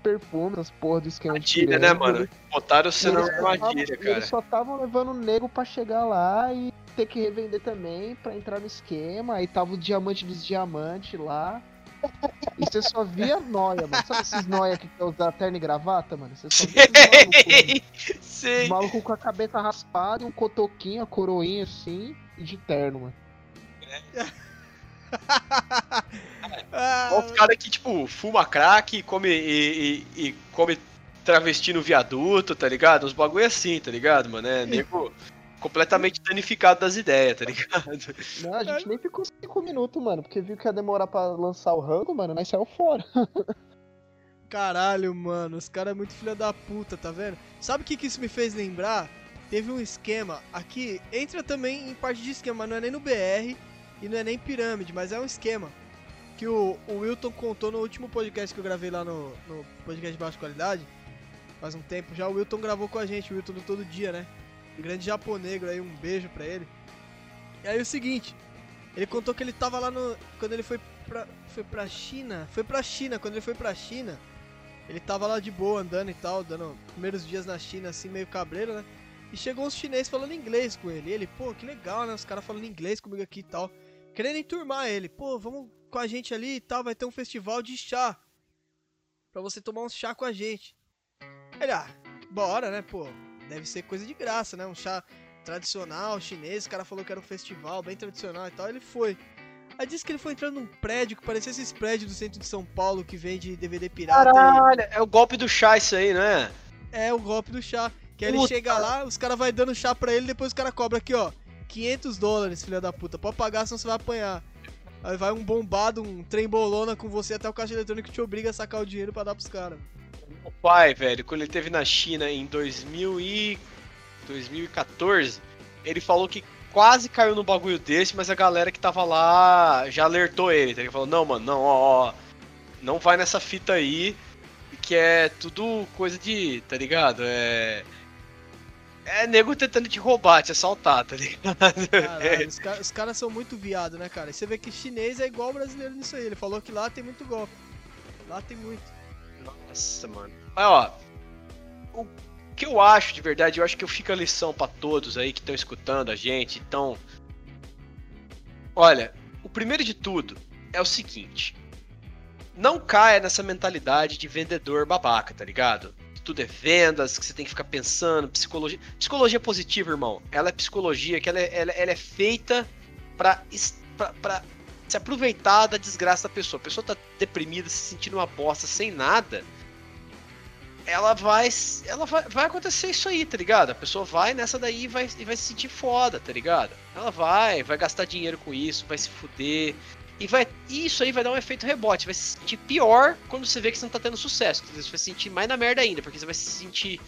perfume, as porra do esquema de Armadilha, né, mano? Botaram você na armadilha, cara. Eles só estavam levando nego pra chegar lá e ter que revender também pra entrar no esquema. Aí tava o diamante dos diamantes lá. E você só via noia, mano. Sabe esses noia que quer usar terno e gravata, mano? Você só via <laughs> os sei. malucos com a cabeça raspada, um cotoquinho, a coroinha assim, e de terno, mano. Ah, <laughs> Olha os caras que, tipo, fuma crack come, e, e- e come travesti no viaduto, tá ligado? Uns bagulho assim, tá ligado, mano? É nego completamente danificado das ideias, tá ligado? Não, a gente nem ficou cinco minutos, mano, porque viu que ia demorar pra lançar o rango, mano, nós saiu fora. <laughs> Caralho, mano, os caras é muito filha da puta, tá vendo? Sabe o que, que isso me fez lembrar? Teve um esquema aqui, entra também em parte de esquema, mas não é nem no BR e não é nem pirâmide, mas é um esquema que o, o Wilton contou no último podcast que eu gravei lá no, no podcast de baixa qualidade. Faz um tempo já, o Wilton gravou com a gente, o Wilton do Todo Dia, né? Grande japonegro aí, um beijo pra ele. E aí o seguinte, ele contou que ele tava lá no. Quando ele foi pra. Foi pra China? Foi pra China, quando ele foi pra China. Ele tava lá de boa, andando e tal, dando primeiros dias na China, assim, meio cabreiro, né? E chegou uns chineses falando inglês com ele. E ele, pô, que legal, né? Os caras falando inglês comigo aqui e tal. Querendo enturmar ele. Pô, vamos com a gente ali e tal, vai ter um festival de chá. Pra você tomar um chá com a gente. Ele, ah, bora, né, pô? Deve ser coisa de graça, né? Um chá tradicional, chinês. O cara falou que era um festival bem tradicional e tal. Ele foi. Aí disse que ele foi entrando num prédio que parecia esses prédios do centro de São Paulo que vende DVD pirata. e- Caralho, é o golpe do chá isso aí, né? é o golpe do chá. Que aí ele chega lá, os caras vai dando chá pra ele, depois o cara cobra aqui, ó. 500 dólares, filha da puta. Pode pagar, senão você vai apanhar. Aí vai um bombado, um trem bolona com você até o caixa eletrônico te obriga a sacar o dinheiro pra dar pros caras. O pai, velho, quando ele teve na China em 2000 e... 2014, ele falou que quase caiu no bagulho desse, mas a galera que tava lá já alertou ele. Tá? Ele falou, não, mano, não, ó, ó, não vai nessa fita aí, que é tudo coisa de, tá ligado? É... É nego tentando te roubar, te assaltar, tá ligado? Caralho, <laughs> os, ca- os caras são muito viado, né, cara? E você vê que chinês é igual brasileiro nisso aí. Ele falou que lá tem muito golpe. Lá tem muito. Nossa, mano. Mas ó, o que eu acho de verdade, eu acho que eu fico a lição pra todos aí que estão escutando a gente. Então, olha, o primeiro de tudo é o seguinte: não caia nessa mentalidade de vendedor babaca, tá ligado? Tudo é vendas, que você tem que ficar pensando, psicologia. Psicologia positiva, irmão. Ela é psicologia que ela é, ela, ela é feita es- pra, pra se aproveitar da desgraça da pessoa. A pessoa tá deprimida, se sentindo uma bosta, sem nada. ela vai. Ela vai, vai acontecer isso aí, tá ligado? A pessoa vai nessa daí e vai, e vai se sentir foda, tá ligado? Ela vai, vai gastar dinheiro com isso, vai se fuder. E vai. Isso aí vai dar um efeito rebote. Vai se sentir pior quando você vê que você não tá tendo sucesso. Você vai se sentir mais na merda ainda, porque você vai se sentir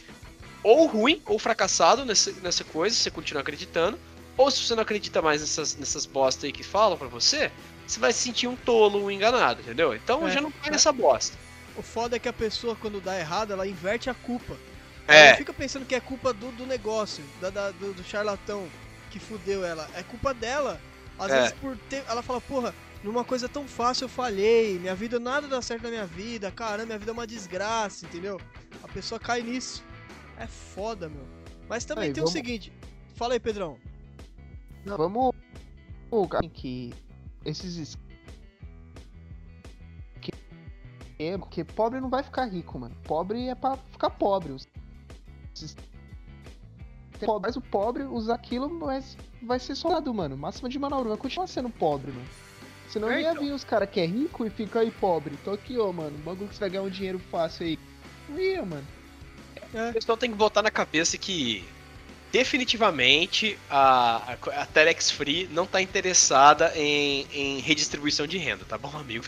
ou ruim ou fracassado nessa, nessa coisa, se você continuar acreditando. Ou se você não acredita mais nessas, nessas aí que falam pra você, você vai se sentir um tolo, um enganado, entendeu? Então É. já não vai nessa bosta. O foda é que a pessoa, quando dá errado, ela inverte a culpa. É. Ela não fica pensando que é culpa do, do negócio, da, da- do, do charlatão que fudeu ela. É culpa dela. Às É. vezes por ter. Ela fala, porra, numa coisa tão fácil eu falhei. Minha vida, nada dá certo na minha vida. Caramba, minha vida é uma desgraça, entendeu? A pessoa cai nisso. É foda, meu. Mas também Aí, tem vamos- o seguinte. Fala aí, Pedrão. Não, vamos. o cara que esses é, porque pobre não vai ficar rico, mano. Pobre é pra ficar pobre. Os- esses- Mas o pobre usa aquilo, mas vai ser soldado, mano. Máxima de manobra, vai continuar sendo pobre, mano. Senão É, ia então. vir os caras que é rico e fica aí pobre. Tô aqui, ó, mano. Bagulho que você vai ganhar um dinheiro fácil aí. Não ia, mano. O pessoal tem que botar na cabeça que definitivamente a, a, a Telex Free não tá interessada em, em redistribuição de renda, tá bom, amigo?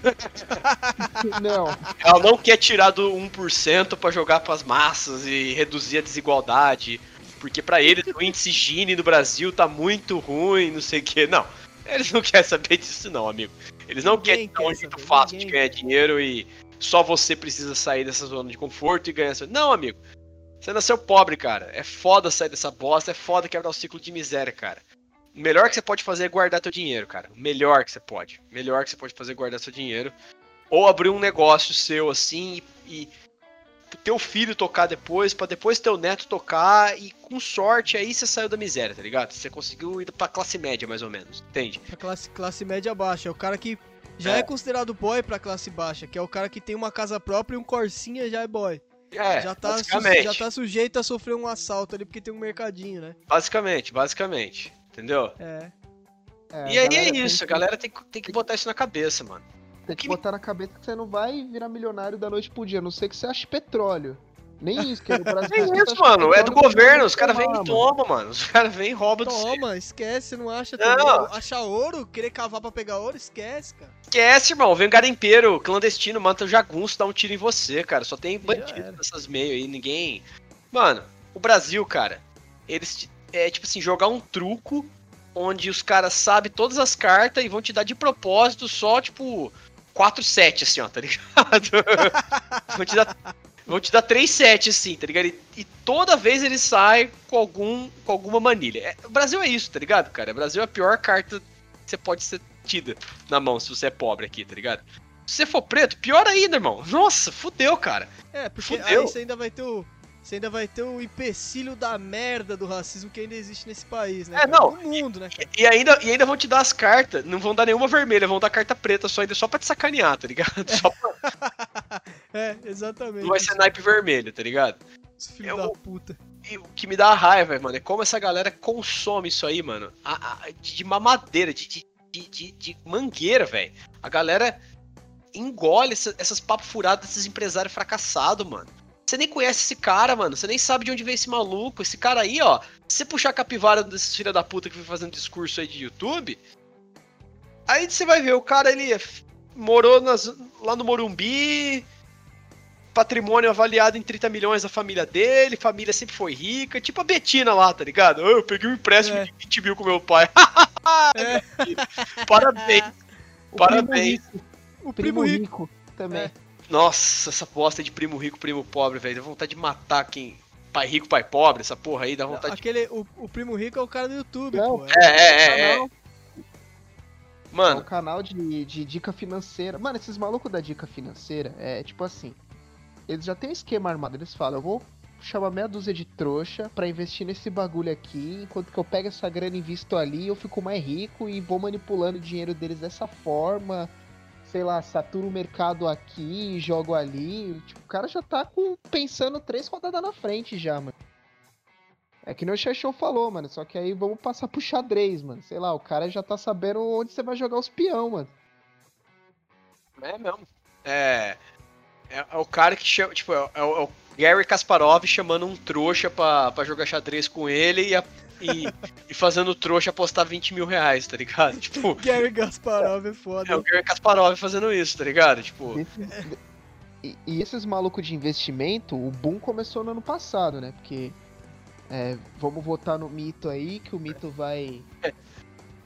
<laughs> Não. Ela não quer tirar do 1% pra jogar pras massas e reduzir a desigualdade, porque pra eles o índice Gini no Brasil tá muito ruim, não sei o que. Não, eles não querem saber disso não, amigo. Eles não Ninguém querem um quer jeito saber, fácil de ninguém ganhar quer. dinheiro e só você precisa sair dessa zona de conforto e ganhar. Não, amigo. Você nasceu pobre, cara. É foda sair dessa bosta, é foda quebrar o ciclo de miséria, cara. O melhor que você pode fazer é guardar teu dinheiro, cara. O melhor que você pode. O melhor que você pode fazer é guardar seu dinheiro. Ou abrir um negócio seu assim e, e teu filho tocar depois, pra depois teu neto tocar e com sorte aí você saiu da miséria, tá ligado? Você conseguiu ir pra classe média, mais ou menos. Entende? Classe, classe média baixa. É o cara que já É. é. considerado boy pra classe baixa, que é o cara que tem uma casa própria e um corsinha já é boy. É, já, tá su- basicamente. já tá sujeito a sofrer um assalto ali porque tem um mercadinho, né? Basicamente, basicamente. Entendeu? É. É, e aí é tem isso, a que- galera tem, que- tem que botar isso na cabeça, mano. Tem que que- botar na cabeça que você não vai virar milionário da noite pro dia, a não ser que você ache petróleo. Nem isso, que Brasil. É você acha isso, mano. É do governo. Os caras vêm e mano. tomam, mano. Os caras vêm e roubam de você. Toma, esquece, não acha Não. Achar ouro, querer cavar pra pegar ouro, esquece, cara. Esquece, irmão. Vem um garimpeiro clandestino, mata o jagunço, dá um tiro em você, cara. Só tem bandido nessas meias aí, ninguém. Mano, o Brasil, cara, eles. É tipo assim, jogar um truco onde os caras sabem todas as cartas e vão te dar de propósito só, tipo, 4-7, assim, ó, tá ligado? <laughs> vão te dar. Vão te dar 3 7 assim, tá ligado? E, e toda vez ele sai com, algum, com alguma manilha. É, o Brasil é isso, tá ligado, cara? O Brasil é a pior carta que você pode ser tida na mão se você é pobre aqui, tá ligado? Se você for preto, pior ainda, irmão. Nossa, fudeu, cara. É, porque Fudeu. aí você ainda vai ter o. Você ainda vai ter o empecilho da merda do racismo que ainda existe nesse país, né? É, cara? não, No mundo, né, cara? E ainda, e ainda vão te dar as cartas, não vão dar nenhuma vermelha, vão dar carta preta só ainda só pra te sacanear, tá ligado? Só pra, <laughs> É, exatamente. não vai ser naipe vermelho, tá ligado? Esse filho Eu- da puta. E o que me dá raiva, mano, é como essa galera consome isso aí, mano. A- a- de mamadeira, de, de, de, de- mangueira, velho. A galera engole essa- essas papos furados desses empresários fracassados, mano. Você nem conhece esse cara, mano. Você nem sabe de onde veio esse maluco. Esse cara aí, ó. Se você puxar a capivara desses filha da puta que vem fazendo discurso aí de YouTube. Aí você vai ver, o cara, ele é morou nas- lá no Morumbi. Patrimônio avaliado em 30 milhões da família dele. Família sempre foi rica. Tipo a Betina lá, tá ligado? "Ah, Eu peguei um empréstimo É. de 20 mil com meu pai. <laughs> É. Parabéns. O Parabéns. Primo rico, O primo primo rico. rico também. É. Nossa, essa bosta de primo rico, primo pobre, velho. Dá vontade de matar quem. Pai rico, pai pobre, essa porra aí, dá vontade de. Aquele, o, o primo rico é o cara do YouTube, Não, pô. É, é, é, é. Canal- É um Mano, canal de, de dica financeira. Mano, esses malucos da dica financeira é tipo assim. Eles já têm um esquema armado. Eles falam, eu vou chamar meia dúzia de trouxa pra investir nesse bagulho aqui. Enquanto que eu pego essa grana e invisto ali, eu fico mais rico e vou manipulando o dinheiro deles dessa forma. Sei lá, saturo o mercado aqui, jogo ali. Tipo, o cara já tá com, pensando três rodadas na frente já, mano. É que nem o Xexão falou, mano. Só que aí vamos passar pro xadrez, mano. Sei lá, o cara já tá sabendo onde você vai jogar os peão, mano. é mesmo. É. É, é o cara que chama. Tipo, é, é o- é o Gary Kasparov chamando um trouxa pra, pra jogar xadrez com ele e, a- e, e fazendo trouxa apostar 20 mil reais, tá ligado? Tipo, <laughs> Gary Gasparov é foda. é o Gary Kasparov fazendo isso, tá ligado? Tipo, e, e esses malucos de investimento, o boom começou no ano passado, né? Porque é, vamos votar no mito aí, que o mito vai.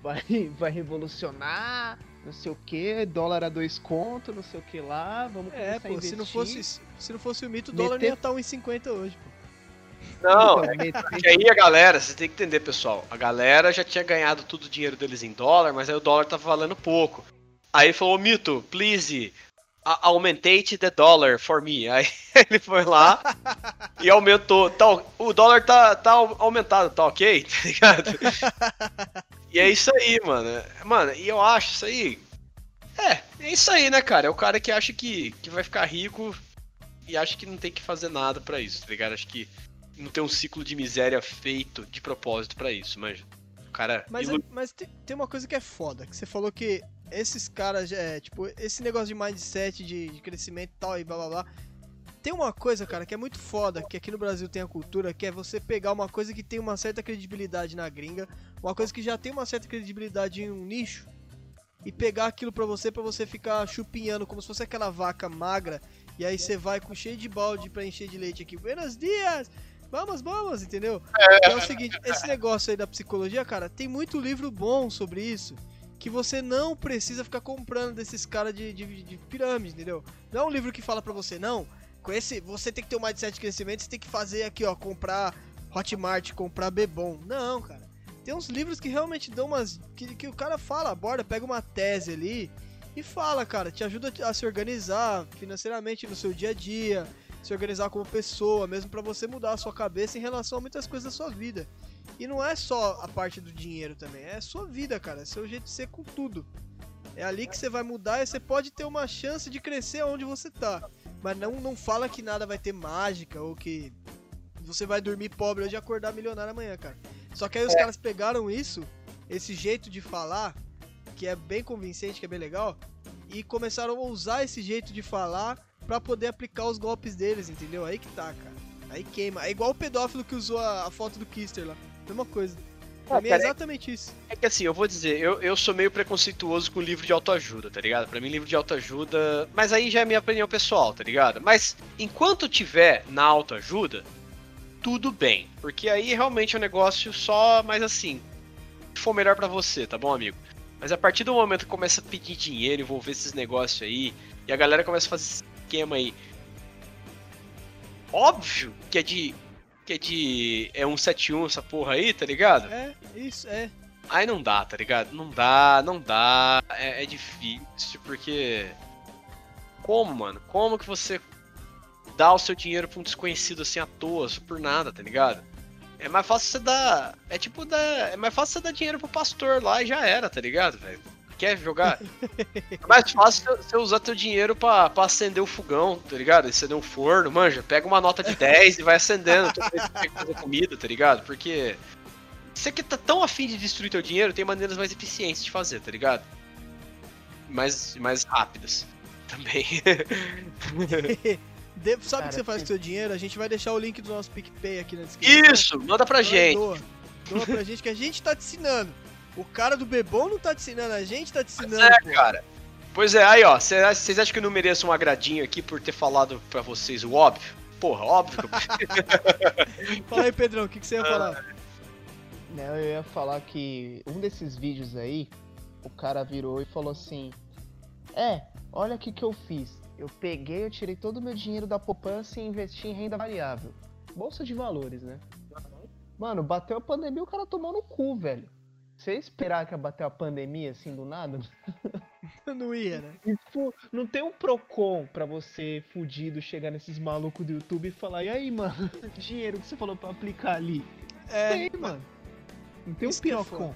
Vai, vai revolucionar, não sei o que, dólar a dois conto, não sei o que lá, vamos É, começar a pô, investir. se não fosse, se não fosse o mito, o Meter- dólar não ia estar 1,50 hoje, pô. Não, meter- Porque <laughs> aí a galera, você tem que entender, pessoal. A galera já tinha ganhado todo o dinheiro deles em dólar, mas aí o dólar tava valendo pouco. Aí falou, Mito, please, aumentate the dollar for me. Aí <laughs> ele foi lá e aumentou. Tá, o dólar tá, tá aumentado, tá ok? <laughs> Tá ligado? E é isso aí, mano. Mano, e eu acho isso aí. É, é isso aí, né, cara? É o cara que acha que, que vai ficar rico e acha que não tem que fazer nada pra isso, tá ligado? Acho que não tem um ciclo de miséria feito de propósito pra isso, mas o cara Mas, é- ilu- mas tem, tem uma coisa que é foda, que você falou que esses caras, é, tipo, esse negócio de mindset, de, de crescimento e tal, e blá blá blá. Tem uma coisa, cara, que é muito foda, que aqui no Brasil tem a cultura, que é você pegar uma coisa que tem uma certa credibilidade na gringa, uma coisa que já tem uma certa credibilidade em um nicho, e pegar aquilo pra você, pra você ficar chupinhando, como se fosse aquela vaca magra, e aí você vai com cheio de balde pra encher de leite aqui. Buenos dias! Vamos, vamos, entendeu? É o seguinte, esse negócio aí da psicologia, cara, tem muito livro bom sobre isso. Que você não precisa ficar comprando desses caras de, de, de pirâmide, entendeu? Não é um livro que fala pra você, não. Com esse, você tem que ter um mindset de crescimento, você tem que fazer aqui, ó, comprar Hotmart, comprar Bebom. Não, cara. Tem uns livros que realmente dão umas. Que, que o cara fala, aborda, pega uma tese ali e fala, cara, te ajuda a se organizar financeiramente no seu dia a dia, se organizar como pessoa, mesmo pra você mudar a sua cabeça em relação a muitas coisas da sua vida. E não é só a parte do dinheiro também, é a sua vida, cara, é seu jeito de ser com tudo. É ali que você vai mudar e você pode ter uma chance de crescer onde você tá. Mas não, não fala que nada vai ter mágica ou que você vai dormir pobre hoje e acordar milionário amanhã, cara. Só que aí os caras pegaram isso, esse jeito de falar, que é bem convincente, que é bem legal, e começaram a usar esse jeito de falar pra poder aplicar os golpes deles, entendeu? Aí que tá, cara. Aí queima. É igual o pedófilo que usou a, a foto do Kister lá. Mesma coisa. Pra mim é cara, é- exatamente isso. É que assim, eu vou dizer, eu, eu sou meio preconceituoso com livro de autoajuda, tá ligado? Pra mim, livro de autoajuda. Mas aí já é minha opinião pessoal, tá ligado? Mas enquanto tiver na autoajuda, tudo bem. Porque aí realmente é um negócio só, mas assim, se for melhor pra você, tá bom, amigo? Mas a partir do momento que começa a pedir dinheiro, envolver esses negócios aí, e a galera começa a fazer esquema aí. Óbvio que é de. Que é de. É 171 essa porra aí, tá ligado? É, isso, é. Aí não dá, tá ligado? Não dá, não dá. É, é difícil, porque. Como, mano? Como que você dá o seu dinheiro pra um desconhecido assim à toa, por nada, tá ligado? É mais fácil você dar. É tipo dar. É mais fácil você dar dinheiro pro pastor lá e já era, tá ligado, velho? Quer jogar? <laughs> É mais fácil você- você usar teu dinheiro pra, pra acender o fogão, tá ligado? Acender um forno, manja. Pega uma nota de 10 e vai acendendo toda vez que fazer comida, tá ligado? Porque. Você que tá tão afim de destruir teu dinheiro, tem maneiras mais eficientes de fazer, tá ligado? Mais, mais rápidas. Também. <laughs> De- sabe o que você faz com seu dinheiro? A gente vai deixar o link do nosso PicPay aqui na descrição. Isso, manda pra Vai, gente. Doa. Doa pra gente que a gente tá te ensinando. O cara do Bebom não tá te ensinando, a gente tá te ensinando. É, pô. cara. Pois é, aí ó, cê- vocês acham que eu não mereço um agradinho aqui por ter falado pra vocês o óbvio? Porra, óbvio que eu <laughs> Fala aí, Pedrão, o que, que você ia falar? Né, eu ia falar que um desses vídeos aí, o cara virou e falou assim: É, olha o que que eu fiz. Eu peguei, eu tirei todo o meu dinheiro da poupança e investi em renda variável. Bolsa de valores, né? Mano, bateu a pandemia, o cara tomou no cu, velho. Você esperar que ia bater a pandemia assim do nada? <laughs> Não ia, né? E, tipo, não tem um Procon pra você fudido chegar nesses malucos do YouTube e falar: E aí, mano, <laughs> dinheiro que você falou pra aplicar ali? É, Tem, mano. Não tem um Isso que é pirocão.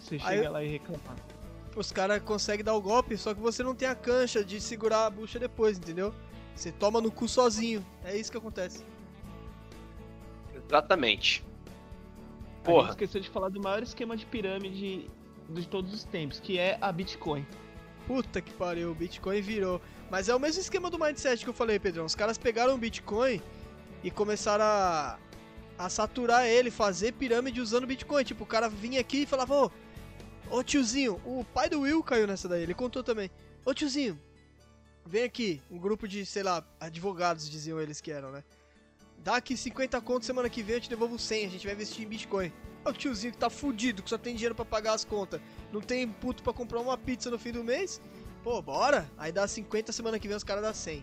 Você Aí chega eu- lá e reclamar. os caras conseguem dar o golpe, só que você não tem a cancha de segurar a bucha depois, entendeu? Você toma no cu sozinho. É isso que acontece. Exatamente. A gente Porra, esqueceu de falar do maior esquema de pirâmide de todos os tempos, que é a Bitcoin. Puta que pariu, o Bitcoin virou. Mas é o mesmo esquema do mindset que eu falei, Pedrão. Os caras pegaram o Bitcoin e começaram a, a saturar ele, fazer pirâmide usando Bitcoin. Tipo, o cara vinha aqui e falava, ô, ô tiozinho, o pai do Will caiu nessa daí, ele contou também. Ô tiozinho, vem aqui, um grupo de, sei lá, advogados diziam eles que eram, né? Dá aqui 50 contos semana que vem, eu te devolvo 100, a gente vai investir em Bitcoin. É o tiozinho que tá fudido, que só tem dinheiro para pagar as contas. Não tem puto para comprar uma pizza no fim do mês. Pô, bora. Aí dá 50, semana que vem os caras dá 100.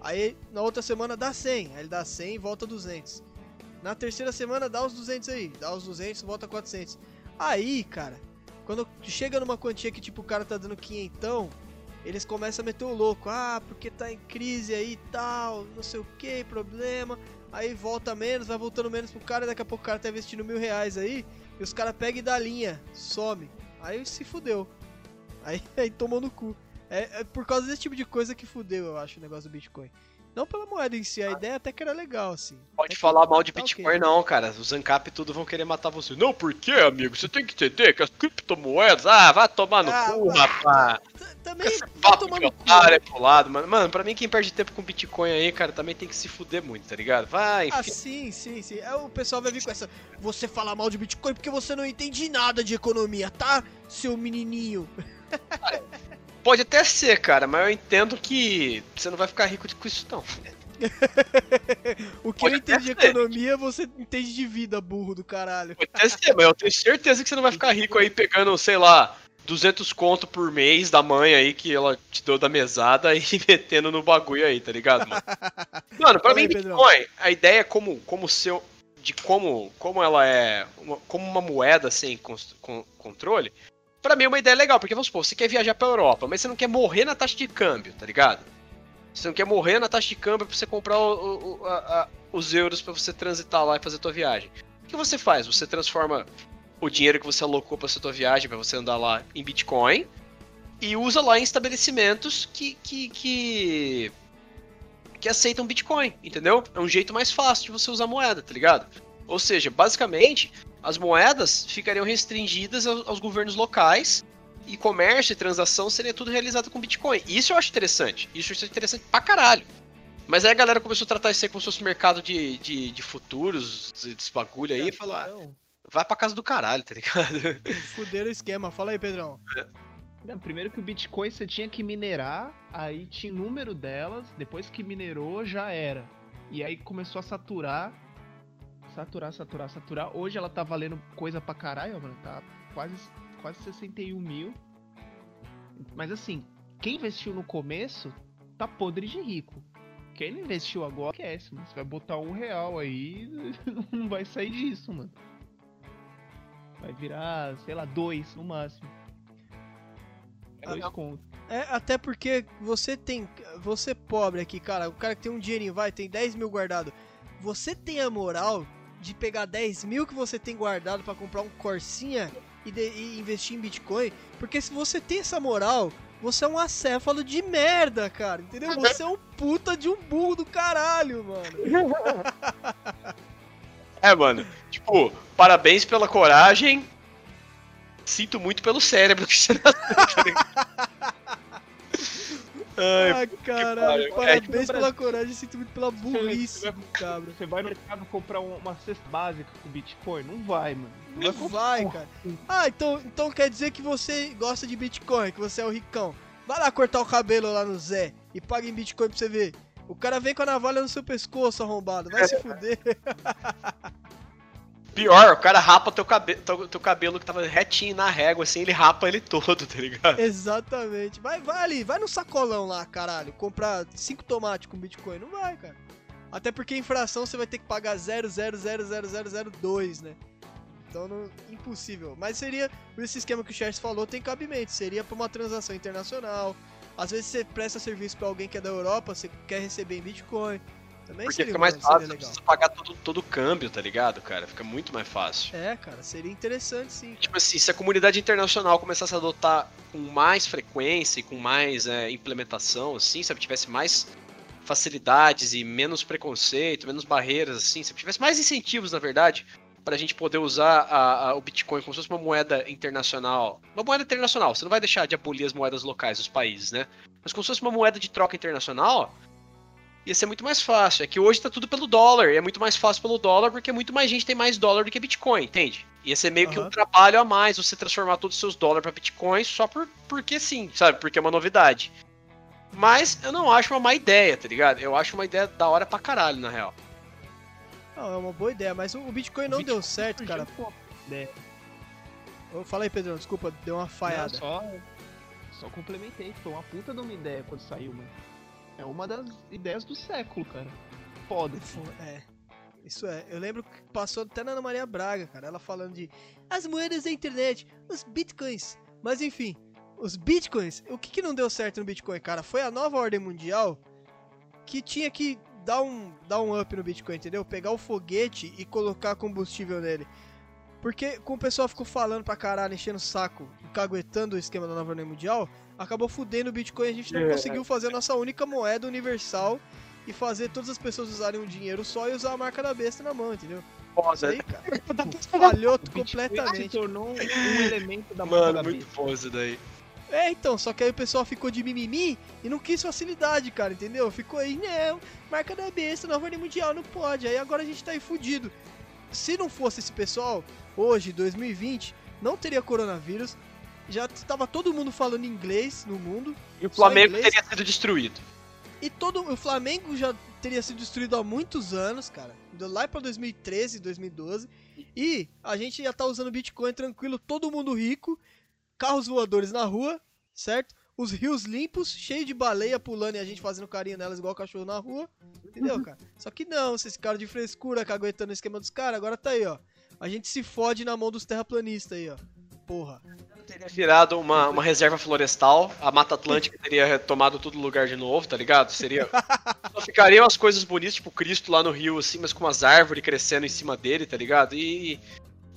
Aí na outra semana dá 100. Aí ele dá 100 e volta 200. Na terceira semana dá os 200 aí. Dá os 200 volta 400. Aí, cara, quando chega numa quantia que tipo o cara tá dando quinhentão, eles começam a meter o louco. Ah, porque tá em crise aí e tal, não sei o que, problema. Aí volta menos, vai voltando menos pro cara, daqui a pouco o cara tá investindo mil reais aí, e os caras pegam e dá linha, some. Aí se fudeu. Aí, <laughs> aí tomou no cu. É, é, por causa desse tipo de coisa que fudeu, eu acho, o negócio do Bitcoin. Não pela moeda em si, a ideia até que era legal, assim. Pode falar mal de tá Bitcoin, okay. não, cara. Os ANCAP tudo vão querer matar você. Não, por quê, amigo? Você tem que entender que as criptomoedas. Ah, vai tomar no ah, cu, rapaz. Também vai tomar no cu. É pro lado, mano. Mano, pra mim, quem perde tempo com Bitcoin aí, cara, também tem que se fuder muito, tá ligado? Vai, enfim. Ah, sim, sim, sim. É, o pessoal vai vir com essa. Você fala mal de Bitcoin porque você não entende nada de economia, tá, seu menininho? Pode até ser, cara, mas eu entendo que você não vai ficar rico com isso, não. <laughs> o que Pode eu entendo de economia, você entende de vida, burro do caralho. Pode até ser, mas eu tenho certeza que você não vai ficar rico aí pegando, sei lá, 200 conto por mês da mãe aí que ela te deu da mesada <laughs> e metendo no bagulho aí, tá ligado, mano? <laughs> Mano, pra mim, Bitcoin, a ideia é como, como seu. De como, como ela é. Uma, como uma moeda sem controle Pra mim é uma ideia legal, porque vamos supor, você quer viajar pra Europa, mas você não quer morrer na taxa de câmbio, tá ligado? Você não quer morrer na taxa de câmbio pra você comprar o, o, a, a, os euros para você transitar lá e fazer a tua viagem. O que você faz? Você transforma o dinheiro que você alocou pra sua viagem, para você andar lá, em Bitcoin, e usa lá em estabelecimentos que, que, que, que aceitam Bitcoin, entendeu? É um jeito mais fácil de você usar moeda, tá ligado? Ou seja, basicamente, as moedas ficariam restringidas aos, aos governos locais e comércio e transação seria tudo realizado com Bitcoin. Isso eu acho interessante. Isso eu acho interessante pra caralho. Mas aí a galera começou a tratar isso aí como se fosse mercado de, de, de futuros, desse bagulho aí, e falou, ah, vai pra casa do caralho, tá ligado? <laughs> Fuderam o esquema. Fala aí, Pedrão. Não, primeiro que o Bitcoin você tinha que minerar, aí tinha o número delas, depois que minerou já era. E aí começou a saturar Saturar, saturar, saturar. Hoje ela tá valendo coisa pra caralho, mano. Tá quase, quase 61 mil. Mas assim, quem investiu no começo tá podre de rico. Quem não investiu agora, esquece, mano. Você vai botar um real aí, <laughs> não vai sair disso, mano. Vai virar, sei lá, dois no máximo. É dois contos. É, até porque você tem. Você pobre aqui, cara. O cara que tem um dinheirinho, vai, tem 10 mil guardado. Você tem a moral de pegar 10 mil que você tem guardado para comprar um Corsinha e, de, e, investir em Bitcoin, porque se você tem essa moral, você é um acéfalo de merda, cara, entendeu? Você é um puta de um burro do caralho, mano. <laughs> É, mano, tipo, parabéns pela coragem, sinto muito pelo cérebro que você <laughs> Ai, ah, caralho, parabéns pela coragem, sinto muito pela burrice você, cabra. Você vai no mercado comprar uma cesta básica com Bitcoin? Não vai, mano. Não, não vai, vai cara. Ah, então, então quer dizer que você gosta de Bitcoin, que você é o ricão. Vai lá cortar o cabelo lá no Zé e paga em Bitcoin pra você ver. O cara vem com a navalha no seu pescoço, arrombado. Vai se fuder. <laughs> Pior, o cara rapa teu, cabe teu, teu, cabelo que tava retinho na régua, assim, ele rapa ele todo, tá ligado? Exatamente. Vai, vai ali, vai no sacolão lá, caralho, comprar cinco tomates com Bitcoin. Não vai, cara. Até porque infração você vai ter que pagar 0,0000002, né? Então, não, impossível. Mas seria, esse esquema que o Charles falou, tem cabimento. Seria pra uma transação internacional. Às vezes você presta serviço para alguém que é da Europa, você quer receber em Bitcoin. Também Porque fica mais fácil, não precisa pagar todo, todo o câmbio, tá ligado, cara? Fica muito mais fácil. É, cara, seria interessante sim. Tipo assim, se a comunidade internacional começasse a adotar com mais frequência e com mais é, implementação, assim, sabe, tivesse mais facilidades e menos preconceito, menos barreiras, assim, se tivesse mais incentivos, na verdade, pra gente poder usar a- a- o Bitcoin como se fosse uma moeda internacional. Uma moeda internacional, você não vai deixar de abolir as moedas locais dos países, né? Mas como se fosse uma moeda de troca internacional, ia ser muito mais fácil. É que hoje tá tudo pelo dólar, e é muito mais fácil pelo dólar porque muito mais gente tem mais dólar do que Bitcoin, entende? Ia ser meio que um trabalho a mais você transformar todos os seus dólares pra Bitcoin só por, porque sim, sabe? Porque é uma novidade. Mas eu não acho uma má ideia, tá ligado? Eu acho uma ideia da hora pra caralho, na real. Não, é uma boa ideia, mas o o Bitcoin não deu Bitcoin certo, surgiu cara. uma ideia. Eu falei, Pedrão, desculpa, deu uma Não, falhada. só, só complementei. Foi uma puta de uma ideia quando saiu, mano. É uma das ideias do século, cara. Foda. É. Isso é. Eu lembro que passou até na Ana Maria Braga, cara. Ela falando de as moedas da internet, os bitcoins. Mas enfim, os bitcoins. O que, que não deu certo no Bitcoin, cara? Foi a nova ordem mundial que tinha que dar um, dar um up no Bitcoin, entendeu? Pegar o foguete e colocar combustível nele. Porque como o pessoal ficou falando pra caralho, enchendo o saco, caguetando o esquema da nova ordem mundial, acabou fudendo o Bitcoin e a gente não É. conseguiu fazer a nossa única moeda universal e fazer todas as pessoas usarem um dinheiro só e usar a marca da besta na mão, entendeu? Foda. aí, cara, falhou O Bitcoin se completamente. tornou um <laughs> elemento da marca Mano, da muito besta. isso daí. É, então, só que aí o pessoal ficou de mimimi e não quis facilidade, cara, entendeu? Ficou aí, não, marca da besta, nova ordem mundial, não pode. Aí agora a gente tá aí fudido. Se não fosse esse pessoal, hoje, 2020, não teria coronavírus. Já tava todo mundo falando inglês no mundo. E o Flamengo teria sido destruído. E todo o Flamengo já teria sido destruído há muitos anos, cara. Lá pra 2013, 2012. E a gente já tá usando Bitcoin tranquilo, todo mundo rico, carros voadores na rua, certo? Os rios limpos, cheio de baleia pulando e a gente fazendo carinho nelas igual cachorro na rua. Entendeu, cara? Só que não, vocês ficaram de frescura, caguetando o esquema dos caras, agora tá aí, ó. A gente se fode na mão dos terraplanistas aí, ó. Porra. Teria virado uma, uma reserva florestal, a Mata Atlântica teria tomado todo lugar de novo, tá ligado? Seria. <laughs> Só ficariam as coisas bonitas, tipo Cristo lá no rio, assim, mas com umas árvores crescendo em cima dele, tá ligado? E.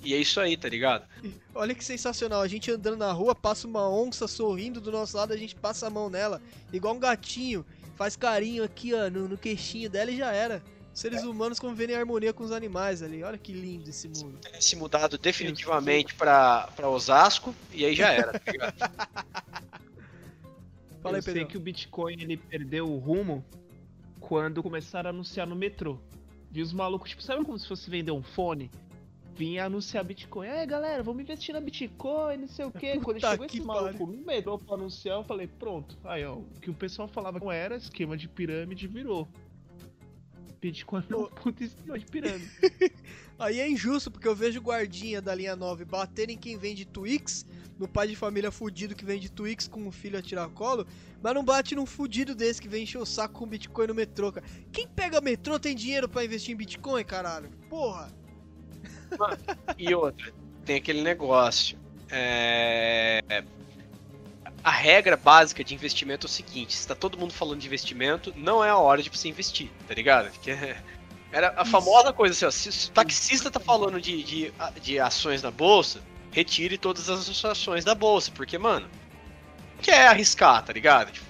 E é isso aí, tá ligado? Olha que sensacional, a gente andando na rua, passa uma onça sorrindo do nosso lado, a gente passa a mão nela, igual um gatinho, faz carinho aqui, ó, no, no queixinho dela e já era. Seres humanos convivendo em harmonia com os animais ali, olha que lindo esse mundo. Se mudado definitivamente pra, pra Osasco, e aí já era, tá ligado? <laughs> Fala aí, eu sei Pedro. que o Bitcoin ele perdeu o rumo quando começaram a anunciar no metrô. Vi os malucos, tipo, sabe como se fosse vender um fone? Vinha anunciar Bitcoin. É, galera, vamos investir na Bitcoin, não sei o quê. <laughs> Quando chegou que esse maluco no metrô pra anunciar, eu falei, pronto. Aí, ó, o que o pessoal falava não era esquema de pirâmide virou. Bitcoin puta esquema de pirâmide. Aí é injusto, porque eu vejo guardinha da linha 9 batendo em quem vende Twix, no pai de família fudido que vende Twix com o filho a tiracolo, mas não bate num fudido desse que vem encher o saco com Bitcoin no metrô, cara. Quem pega metrô tem dinheiro pra investir em Bitcoin, caralho? Porra! E outra, tem aquele negócio. É... A regra básica de investimento é o seguinte: se tá todo mundo falando de investimento, não é a hora de você investir, tá ligado? Porque <laughs> era a famosa coisa assim, ó, se o taxista tá falando de, de, de ações na bolsa, retire todas as ações da bolsa, porque, mano, quer arriscar, tá ligado? Tipo,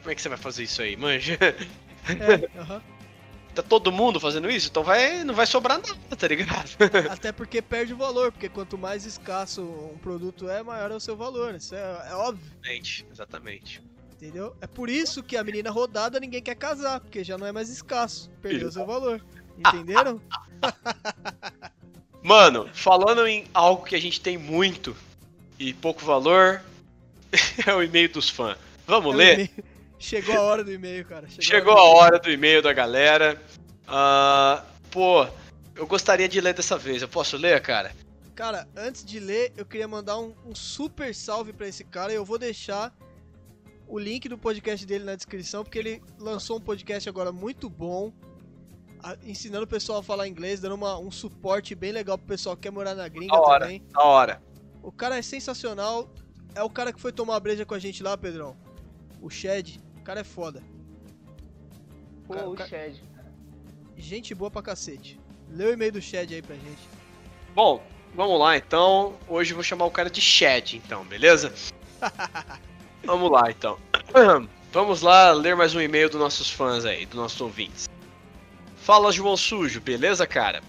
como é que você vai fazer isso aí, manja? <laughs> É. Tá todo mundo fazendo isso, então vai, não vai sobrar nada, tá ligado? <laughs> Até porque perde o valor, porque quanto mais escasso um produto é, maior é o seu valor. Isso é, é óbvio, Exatamente, exatamente. entendeu? É por isso que a menina rodada ninguém quer casar, porque já não é mais escasso. Perdeu o seu valor. Entenderam? <laughs> Mano, falando em algo que a gente tem muito e pouco valor, <laughs> é o e-mail dos fãs. Vamos É o ler? Chegou a hora do e-mail, cara. Chegou a hora do e-mail da galera. Ah, pô, eu gostaria de ler dessa vez. Eu posso ler, cara? Cara, antes de ler, eu queria mandar um, um super salve pra esse cara. Eu vou deixar o link do podcast dele na descrição, porque ele lançou um podcast agora muito bom, a- ensinando o pessoal a falar inglês, dando uma- um suporte bem legal pro pessoal que quer morar na gringa Da hora. também. Da hora. O cara é sensacional. É o cara que foi tomar breja com a gente lá, Pedrão. O Shed. O cara é foda. Pô, o cara- Shed. Gente boa pra cacete. Lê o e-mail do Shed aí pra gente. Bom, vamos lá então. Hoje eu vou chamar o cara de Shed, então, beleza? <laughs> vamos lá então. <clears throat> Vamos lá ler mais um e-mail dos nossos fãs aí, dos nossos ouvintes. Fala João Sujo, beleza, cara?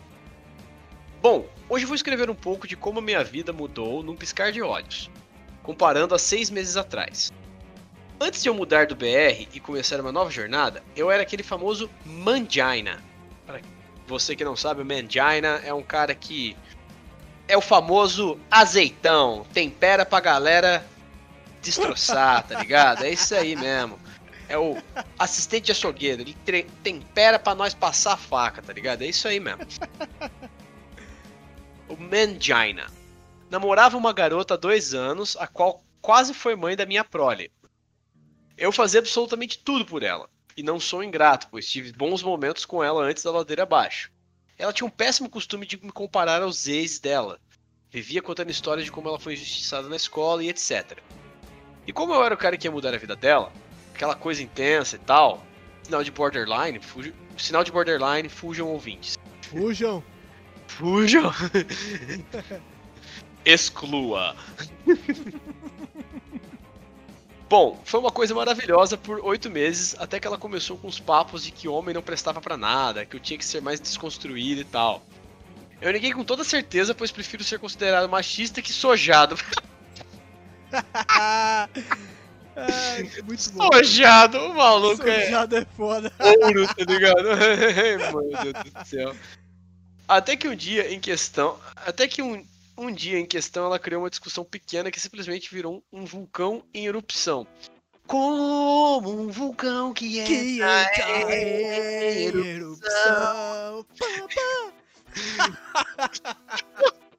Bom, hoje eu vou escrever um pouco de como a minha vida mudou num piscar de olhos, comparando a seis meses atrás. Antes de eu mudar do BR e começar uma nova jornada, eu era aquele famoso Mangina. Para você que não sabe, o Mangina é um cara que é o famoso azeitão, tempera pra galera destroçar, tá ligado? É isso aí mesmo. É o assistente de açougueiro, ele tempera pra nós passar a faca, tá ligado? É isso aí mesmo. O Mangina. Namorava uma garota há dois anos, a qual quase foi mãe da minha prole. Eu fazia absolutamente tudo por ela. E não sou ingrato, pois tive bons momentos com ela antes da ladeira abaixo. Ela tinha um péssimo costume de me comparar aos ex dela. Vivia contando histórias de como ela foi injustiçada na escola e etc. E como eu era o cara que ia mudar a vida dela, aquela coisa intensa e tal, sinal de borderline, sinal de borderline, fujam ouvintes. Fujam. Fujam! <laughs> Exclua. <laughs> Bom, foi uma coisa maravilhosa por oito meses, até que ela começou com os papos de que homem não prestava pra nada, que eu tinha que ser mais desconstruído e tal. Eu neguei com toda certeza, pois prefiro ser considerado machista que sojado. <laughs> Ah, muito bom. Sojado, o maluco é Sojado é foda. ouro, tá ligado? <laughs> Meu Deus do céu. Até que um dia em questão. Até que um, um dia em questão ela criou uma discussão pequena que simplesmente virou um, vulcão em erupção. Como um vulcão que é. Que entra em erupção. <laughs>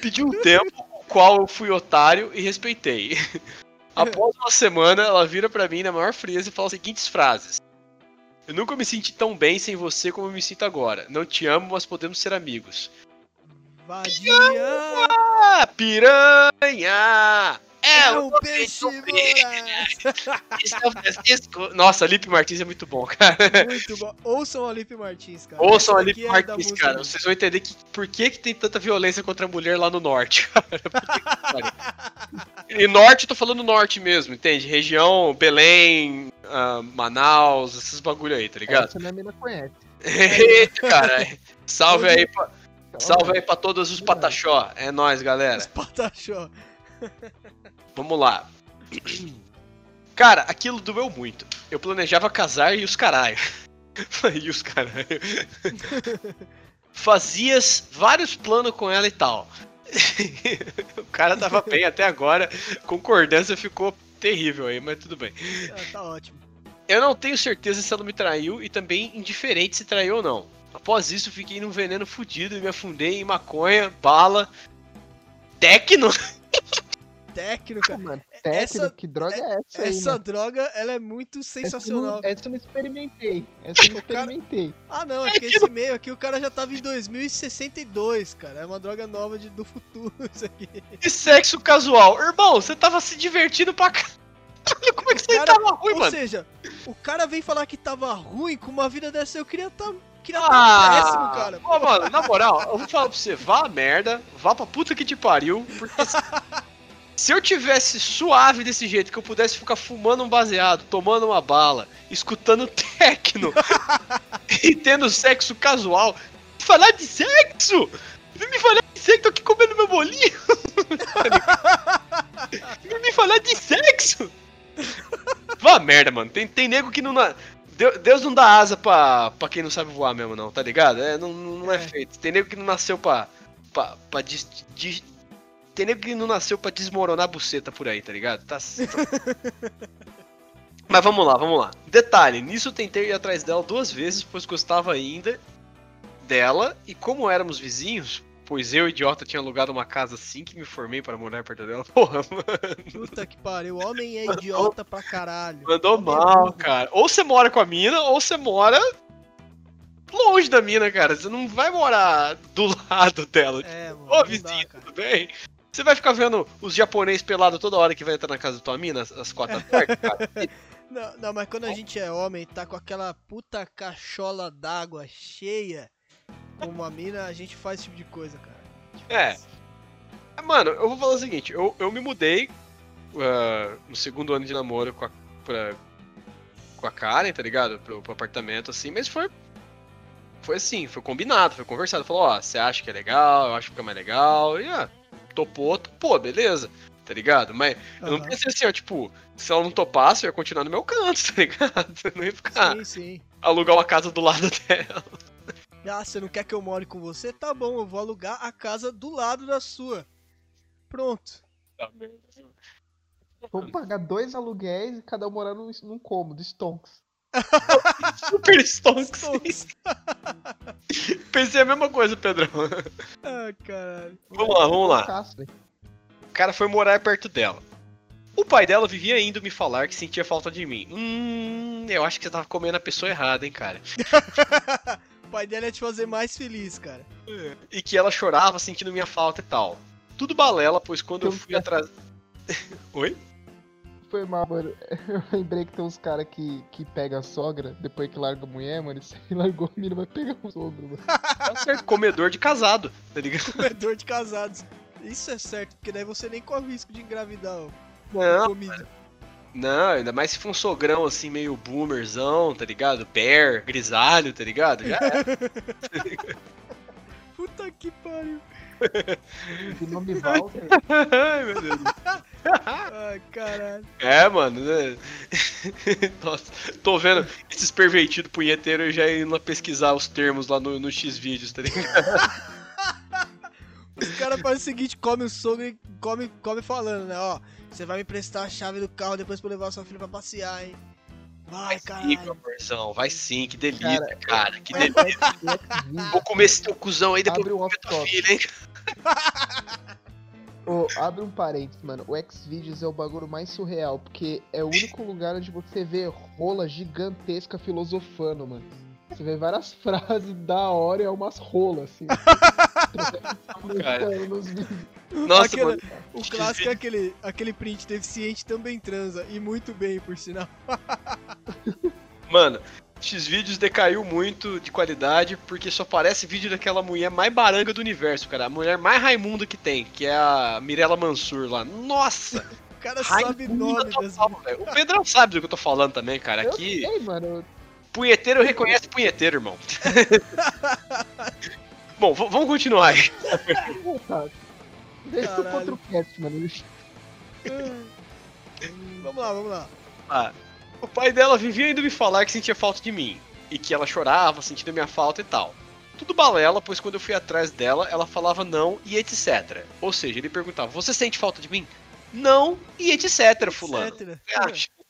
Pediu um tempo, o qual eu fui otário e respeitei. <laughs> Após uma semana, ela vira pra mim na maior frieza e fala as seguintes frases. Eu nunca me senti tão bem sem você como eu me sinto agora. Não te amo, mas podemos ser amigos. Vadinha Ah, piranha! É, é o peixe. São Francisco. Nossa, Lipe Martins é muito bom, cara. Muito bom. Ouçam a Lipe Martins, cara. Ouçam a Lipe é Martins, cara. Vocês vão entender que, por que, que tem tanta violência contra a mulher lá no norte, <laughs> cara. E norte, eu tô falando norte mesmo, entende? Região, Belém, ah, Manaus, esses bagulho aí, tá ligado? Essa minha mina conhece. Eita, <laughs> cara. Salve aí, pra, salve aí pra todos os pataxó. É nóis, galera. Os patachó. <laughs> Vamos lá. <clears throat> Cara, aquilo doeu muito. Eu planejava casar e os caralho. <laughs> e os caralho. <laughs> Fazias vários planos com ela e tal. o cara tava bem até agora. Concordância ficou terrível aí, mas tudo bem. Ah, tá ótimo. Eu não tenho certeza se ela me traiu e também indiferente se traiu ou não. Após isso, fiquei num veneno fudido e me afundei em maconha, bala, tecno. Técnico, cara. Mano, Essa- técnico, que droga é essa aí, Essa mano? droga, ela é muito Essa sensacional. Essa eu não experimentei. Essa eu não <laughs> cara- experimentei. Ah, não, é porque esse meio aqui o cara já tava em 2062, cara. É uma droga nova de, do futuro, <laughs> isso aqui. E sexo casual. Irmão, você tava se divertindo pra caralho. <laughs> Como é que você Cara, tava ruim, Ou mano? seja, o cara vem falar que tava ruim com uma vida dessa, eu queria tá, tá Ah, péssimo, cara. Ô, mano, na moral, eu vou falar pra você, vá a merda, vá pra puta que te pariu, porque se, <laughs> se eu tivesse suave desse jeito, que eu pudesse ficar fumando um baseado, tomando uma bala, escutando <laughs> techno <laughs> e tendo sexo casual, falar de sexo! Vem me falar de sexo, tô aqui comendo meu bolinho! Vem me falar de sexo! Vá merda, mano. Tem, tem nego que não. Deus não dá asa pra, pra quem não sabe voar mesmo, não, tá ligado? É, não, não é, É. feito. Tem nego que não nasceu pra. pra, pra des- des- tem nego que não nasceu pra desmoronar a buceta por aí, tá ligado? Tá. tá- <laughs> Mas vamos lá, vamos lá. Detalhe, nisso eu tentei ir atrás dela duas vezes, pois gostava ainda dela, e como éramos vizinhos, pois eu, idiota, tinha alugado uma casa assim que me formei para morar perto dela. <laughs> Porra, mano. Puta que pariu, o homem é idiota pra caralho. Mandou é mal, cara. Ou você mora com a mina, ou você mora longe da mina, cara. Você não vai morar do lado dela. É, mano. Ô, dá, vizinho, cara. tudo bem? Você vai ficar vendo os japoneses pelados toda hora que vai entrar na casa da tua mina, às- quatro da <laughs> tarde, cara? Não, não, mas quando a gente é homem tá com aquela puta cachola d'água cheia com uma mina, a gente faz esse tipo de coisa, cara. A É. faz. Ah, Mano, eu vou falar o seguinte, eu, eu me mudei ah, no segundo ano de namoro com a, pra- com a Karen, tá ligado? Pro, pro apartamento, assim, mas foi. foi assim, foi combinado, foi conversado. Falou, ó, você acha que é legal, eu acho que fica mais legal. E ah, topou, topou, beleza. Tá ligado? Mas eu não pensei assim, ó, tipo, se ela não topasse, eu ia continuar no meu canto, <laughs> tá ligado? Eu não ia ficar Sim, sim. alugar uma casa do lado <laughs> dela. Ah, você não quer que eu more com você? Tá bom, eu vou alugar a casa do lado da sua. Pronto. Vamos pagar dois aluguéis e cada um morar num, num cômodo, stonks. <laughs> Super stonks. Stonks. <laughs> Pensei a mesma coisa, Pedrão. ah, caralho. Vamos lá, vamos lá. Velho. O cara foi morar perto dela. O pai dela vivia indo me falar que sentia falta de mim. Hum, eu acho que você tava comendo a pessoa errada, hein, cara. <laughs> o pai dela ia te fazer mais feliz, cara. E que ela chorava sentindo minha falta e tal. Tudo balela, pois quando eu Então, fui atrás. <laughs> Oi? Foi mal, mano. Eu lembrei que tem uns caras que, que pega a sogra, depois que larga a mulher, mano. Isso aí largou a mina, vai pegar o sogro, mano. Tá certo, comedor de casado, tá ligado? Comedor de casados. Isso é certo, porque daí você nem corre o risco de engravidar, ó. Não, Comida. Não, ainda mais se for um sogrão assim, meio boomerzão, tá ligado? Bear, grisalho, tá ligado? Já é. <laughs> Puta que pariu. De nome Walter. Ai, meu Deus. Ai, caralho. É, mano. né? <laughs> Nossa, tô vendo esses pervertidos punheteiros já indo lá pesquisar os termos lá no, no X-Vídeos, tá ligado? <laughs> Os caras fazem o seguinte, come o sogro e come, come falando, né? Ó, você vai me prestar a chave do carro depois pra eu levar sua filha pra passear, hein? Vai, Vai caralho. vai sim, que delícia, Cara, cara, que delícia. Vou comer esse teu cuzão aí depois vou comer tua filha, hein? <laughs> Ô, abre um parênteses, mano. O Xvideos é o bagulho mais surreal, porque é o único lugar onde você vê rola gigantesca filosofando, mano. Você vê várias <laughs> frases da hora e é umas rolas, assim. Nossa, Aquele- mano. O clássico é aquele, aquele print deficiente também transa, e muito bem, por sinal. <laughs> Mano, X-Vídeos decaiu muito de qualidade porque só parece vídeo daquela mulher mais baranga do universo, cara. A mulher mais Raimunda que tem, que é a Mirella Mansur lá. Nossa! O cara sabe nome das total. O Pedrão sabe do que eu tô falando também, cara. Eu Aqui, sei, mano. Punheteiro reconhece punheteiro, irmão. <laughs> Bom, vamos continuar aí. Deixa o cast, mano. <laughs> Vamos lá, vamos lá. Ah, o pai dela vivia indo me falar que sentia falta de mim. E que ela chorava, sentindo minha falta e tal. Tudo balela, pois quando eu fui atrás dela, ela falava não e etc. Ou seja, ele perguntava: Você sente falta de mim? Não e etc, fulano. Etc.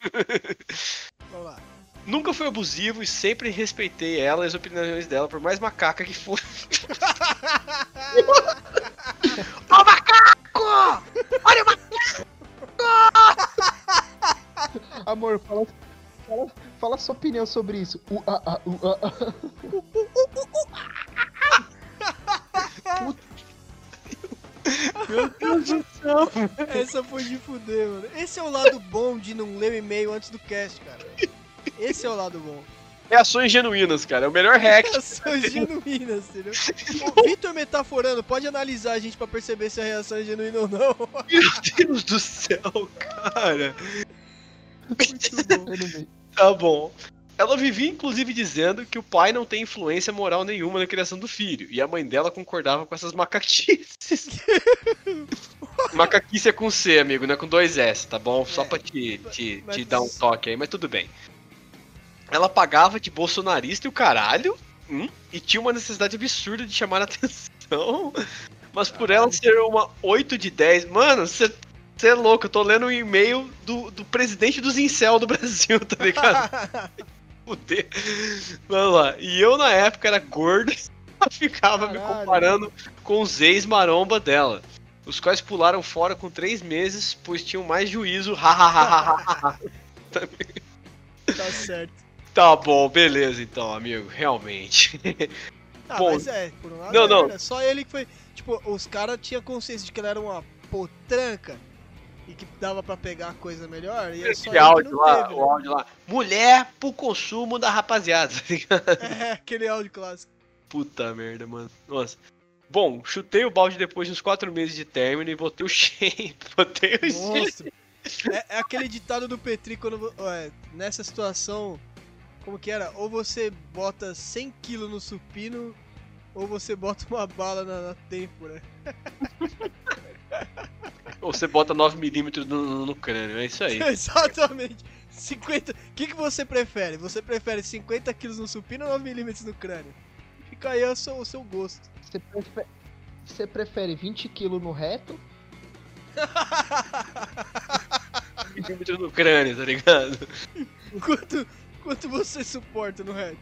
<laughs> Vamos lá. Nunca fui abusivo e sempre respeitei ela e as opiniões dela, por mais macaca que for. <laughs> Ô macaco! Olha o macaco! Amor, fala, fala, fala sua opinião sobre isso. Uh, ah, ah, uh, ah, ah. Meu Deus do céu! Essa foi de fuder, mano. Esse é o lado bom de não ler o e-mail antes do cast, cara. Esse é o lado bom. Reações genuínas, cara. É o melhor hack. <laughs> Reações genuínas, entendeu? <laughs> O Vitor metaforando, pode analisar a gente pra perceber se a reação é genuína ou não. <laughs> Meu Deus do céu, cara. Muito bom. Tá bom. Ela vivia inclusive dizendo que o pai não tem influência moral nenhuma na criação do filho. E a mãe dela concordava com essas macaquices. Macaquice é com C, amigo, não é com dois S, tá bom? Só É, pra te, te, mas- te dar um toque aí, mas tudo bem. Ela pagava de bolsonarista e o caralho. hum, e tinha uma necessidade absurda de chamar a <laughs> atenção. Mas por ela ser uma 8 de 10. Mano, você é louco, eu tô lendo um e-mail do, do presidente dos incel do <laughs> Brasil, tá ligado? <laughs> Fuder. Vamos lá. E eu na época era gordo, ficava me Caralho. comparando com os ex-maromba dela. Os quais pularam fora com três meses, pois tinham mais juízo. Tá certo. Tá bom, beleza então, amigo. Realmente. Ah, Bom, mas é, por um lado não, não. né? Só ele que foi. Tipo, os caras tinham consciência de que ela era uma potranca e que dava pra pegar coisa melhor. E é só ele áudio lá, teve, o né? áudio lá. Mulher pro consumo da rapaziada. tá ligado? <laughs> É, aquele áudio clássico. Puta merda, mano. Nossa. Bom, chutei o balde depois de uns quatro meses de término e botei o <laughs> shape. Botei o. Monstro. É, é aquele ditado do Petri quando. vo- ó, é, nessa situação, Como que era? Ou você bota 100 kg no supino, ou você bota uma bala na, na têmpora. <laughs> Ou você bota 9mm no, no crânio, é isso aí. <laughs> Exatamente. 50. O que, que você prefere? Você prefere 50 quilos no supino ou 9mm no crânio? Fica aí o seu, o seu gosto. Você prefere, você prefere 20 kg no reto? <laughs> milímetros no crânio, tá ligado? quanto, quanto você suporta no reto?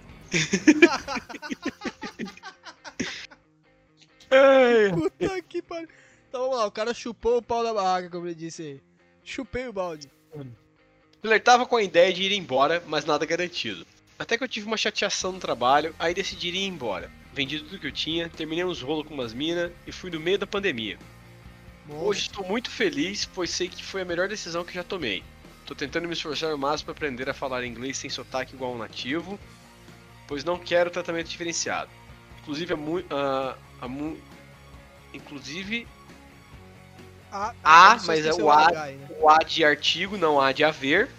Ai, Puta que pariu. Então vamos lá, o cara chupou o pau da barraca, como ele disse aí. Chupei o balde. Flertava com a ideia de ir embora, mas nada garantido. Até que eu tive uma chateação no trabalho, aí decidi ir embora. Vendi tudo que eu tinha, terminei uns rolos com umas minas e fui no meio da pandemia. Hoje estou muito feliz, pois sei que foi a melhor decisão que já tomei. Tô tentando me esforçar o máximo para aprender a falar inglês sem sotaque igual um nativo, pois não quero tratamento diferenciado. Inclusive a mu a, a mu inclusive A, Ah, só mas é esqueceu o A. H aí, né? o A de artigo, não A de haver.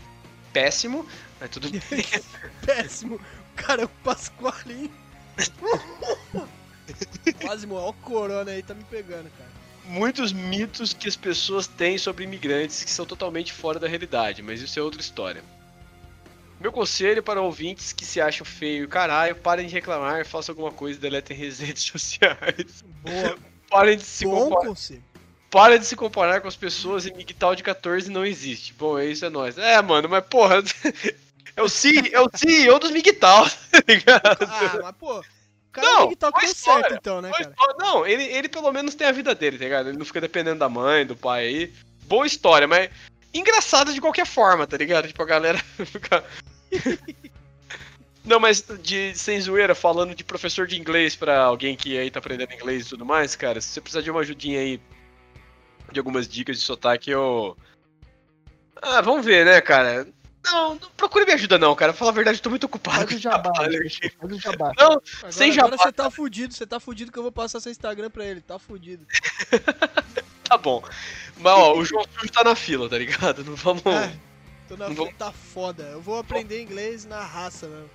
Péssimo, mas tudo bem. <laughs> Péssimo. O cara é o Pasqualinho. <laughs> Quase o corona aí, tá me pegando, cara. Muitos mitos que as pessoas têm sobre imigrantes que são totalmente fora da realidade, mas isso é outra história. Meu conselho para ouvintes que se acham feio, caralho, parem de reclamar, façam alguma coisa e deletem redes <laughs> sociais. Boa. Parem de se Bom comparar. conselho. Para de se comparar com as pessoas e migtal de 14 não existe. Bom, é isso, é nóis. É, mano, mas porra. <laughs> É o CEO, é o CEO dos migtal, <laughs> tá ligado? Ah, mas pô. Cara Não, tem que tá tudo história, certo então, né, cara? história. Não, ele, ele pelo menos tem a vida dele, tá ligado? Ele não fica dependendo da mãe, do pai aí. Boa história, mas engraçada de qualquer forma, tá ligado? Tipo, a galera <laughs> fica. <laughs> Não, mas de sem zoeira, falando de professor de inglês pra alguém que aí tá aprendendo inglês e tudo mais, cara, se você precisar de uma ajudinha aí, de algumas dicas de sotaque, eu. Ah, vamos ver, né, cara? Não, não procure me ajuda não, cara. Pra falar a verdade, eu tô muito ocupado Faz com o jabá, <laughs> faz o jabá. Não, Agora, sem agora jabá. você tá fudido, você tá fudido que eu vou passar seu Instagram pra ele, tá fudido. <laughs> Tá bom. Mas ó, o João Sujo tá na fila, tá ligado? Não vamos. É, tô na Não frente, tá foda. Eu vou aprender inglês na raça mesmo.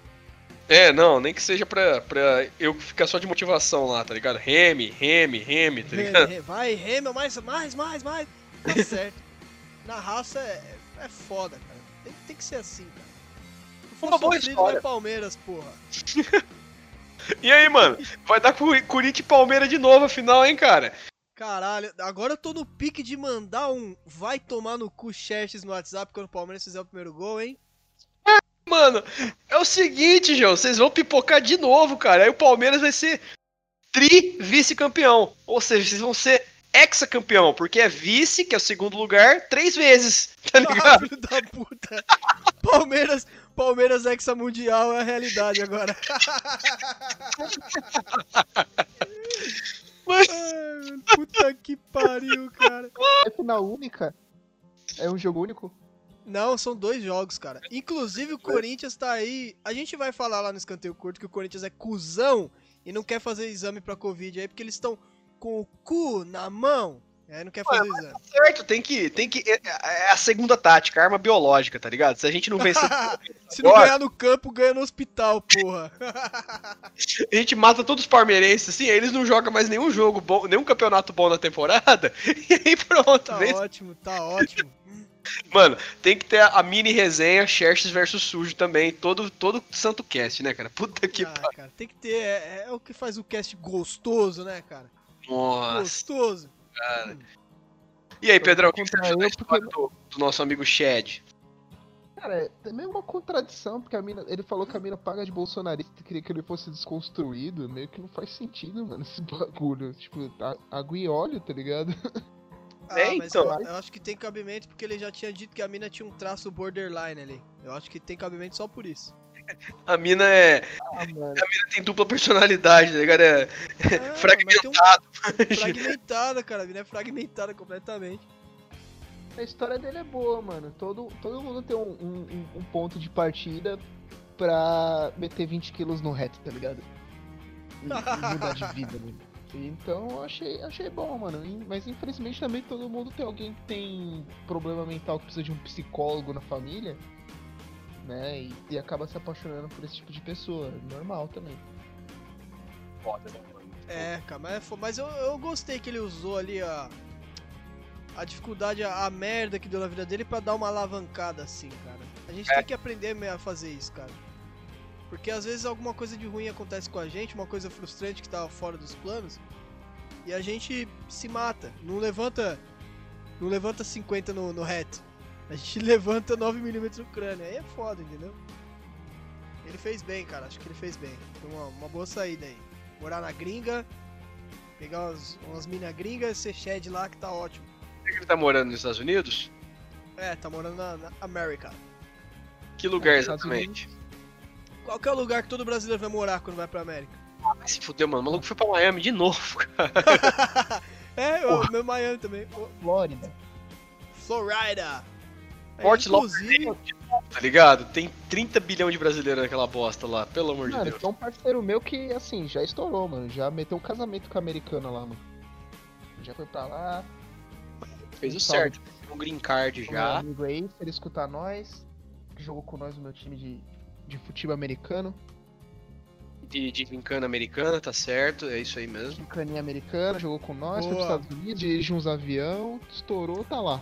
É, não, nem que seja pra, pra eu ficar só de motivação lá, tá ligado? Reme, reme, reme, tá ligado? Reme, vai, reme, mais, mais, mais, mais. Tá certo. <laughs> Na raça é, é foda, cara. Tem, que ser assim, cara. Uma boa história. vai Palmeiras, porra. <laughs> E aí, mano? Vai dar Corinthians e Palmeiras de novo a final, hein, cara? Caralho, agora eu tô no pique de mandar um vai tomar no cu Xerxes no WhatsApp quando o Palmeiras fizer o primeiro gol, hein? Mano, é o seguinte, João, vocês vão pipocar de novo, cara. Aí o Palmeiras vai ser tri-vice-campeão. Ou seja, vocês vão ser ex-campeão, porque é vice, que é o segundo lugar, três vezes, tá ligado? filho da puta. Palmeiras, Palmeiras Hexa Mundial é a realidade agora. <laughs> Mas- Ai, mano, puta que pariu, cara. É final única? É um jogo único? Não, são dois jogos, cara. Inclusive o Corinthians tá aí. A gente vai falar lá no escanteio curto que o Corinthians é cuzão e não quer fazer exame pra Covid aí porque eles estão com o cu na mão. Aí não quer fazer o exame. Certo, tem que. Tem que é, é a segunda tática, arma biológica, tá ligado? Se a gente não vencer, <laughs> Se não ganhar no campo, ganha no hospital, porra. a gente mata todos os palmeirenses, assim, aí eles não jogam mais nenhum jogo bom, nenhum campeonato bom na temporada, <laughs> e aí pronto, Tá vence. ótimo, tá ótimo. Mano, tem que ter a, mini resenha Xerxes versus Sujo também, todo, todo santo cast, né, cara? Puta que Ah, cara, tem que ter. É, é o que faz o cast gostoso, né, cara? Nossa. Gostoso. E aí, Pedrão, o que você achou da história do, do nosso amigo Shed? Cara, é também uma contradição, porque a mina, ele falou que a mina paga de bolsonarista e queria que ele fosse desconstruído. Meio que não faz sentido, mano, esse <laughs> bagulho. Tipo, água e óleo, tá ligado? Ah, É, mas então. eu, eu acho que tem cabimento porque ele já tinha dito que a mina tinha um traço borderline ali. Eu acho que tem cabimento só por isso. A mina é. Ah, mano. tem dupla personalidade, tá ligado? É, É, mas tem um <laughs> fragmentado. fragmentada, cara. A mina é fragmentada completamente. A história dele é boa, mano. Todo, todo mundo tem um, um- um- ponto de partida pra meter 20 quilos no reto, tá ligado? E, e mudar de vida, mano. Então eu achei, achei bom, mano. Mas infelizmente também todo mundo tem alguém que tem problema mental que precisa de um psicólogo na família. Né? E, e acaba se apaixonando por esse tipo de pessoa. Normal também. Foda, né? É, cara, mas, foi- mas eu, eu gostei que ele usou ali a. A dificuldade, a, a merda que deu na vida dele pra dar uma alavancada assim, cara. A gente É. tem que aprender a fazer isso, cara. Porque às vezes alguma coisa de ruim acontece com a gente, uma coisa frustrante que tava fora dos planos, e a gente se mata. Não levanta. Não levanta 50 no, no reto. A gente <laughs> levanta 9mm no crânio. Aí é foda, entendeu? Ele fez bem, cara. Acho que ele fez bem. Foi uma, uma boa saída aí. Morar na gringa, pegar umas, umas minas gringas, ser shed lá que tá ótimo. Ele tá morando nos Estados Unidos? É, tá morando na, na América. Que lugar Estados exatamente? Qual que é o lugar que todo brasileiro vai morar quando vai pra América? Vai se fuder, mano. O maluco foi pra Miami de novo, <laughs> cara. <laughs> é, o meu Miami também. O Flórida. Florida. É, Fort inclusive, Tá ligado? Tem 30 bilhão de brasileiros naquela bosta lá, pelo amor de Mano, Deus. tem um parceiro meu que, assim, já estourou, mano. Já meteu um casamento com a americana lá, mano. Já foi pra lá. Fez o salve. certo. Um green card Meu já. amigo aí, se ele escutar nós, que jogou com nós no meu time de, de futebol americano. De, de gincana americana, tá certo. É isso aí mesmo. Caninha americana, jogou com nós, foi pros Boa. Estados Unidos, dirigiu uns avião, estourou, tá lá.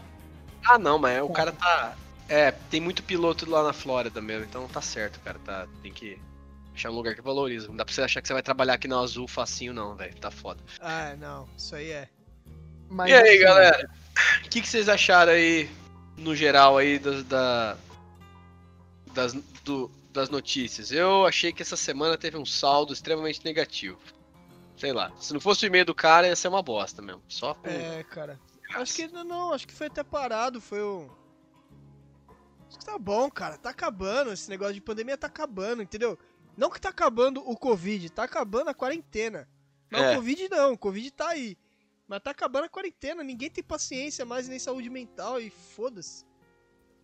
Ah, não, mas o cara tá. É, tem muito piloto lá na Flórida mesmo, então tá certo, cara. Tá, tem que achar um lugar que valoriza. Não dá pra você achar que você vai trabalhar aqui no azul facinho, não, velho. Tá foda. Ah, não, isso aí é. Mas, e aí, assim, galera? O que, que vocês acharam aí, no geral, aí, das, da, das, do- das notícias? Eu achei que essa semana teve um saldo extremamente negativo. Sei lá, se não fosse o e-mail do cara, ia ser uma bosta mesmo. Só com É, cara. Graça. Acho que não, não, acho que foi até parado, foi o. Acho que tá bom, cara. Tá acabando. Esse negócio de pandemia tá acabando, entendeu? Não que tá acabando o Covid, tá acabando a quarentena. Mas É. o Covid não, o Covid tá aí. Mas tá acabando a quarentena, ninguém tem paciência mais nem saúde mental e foda-se.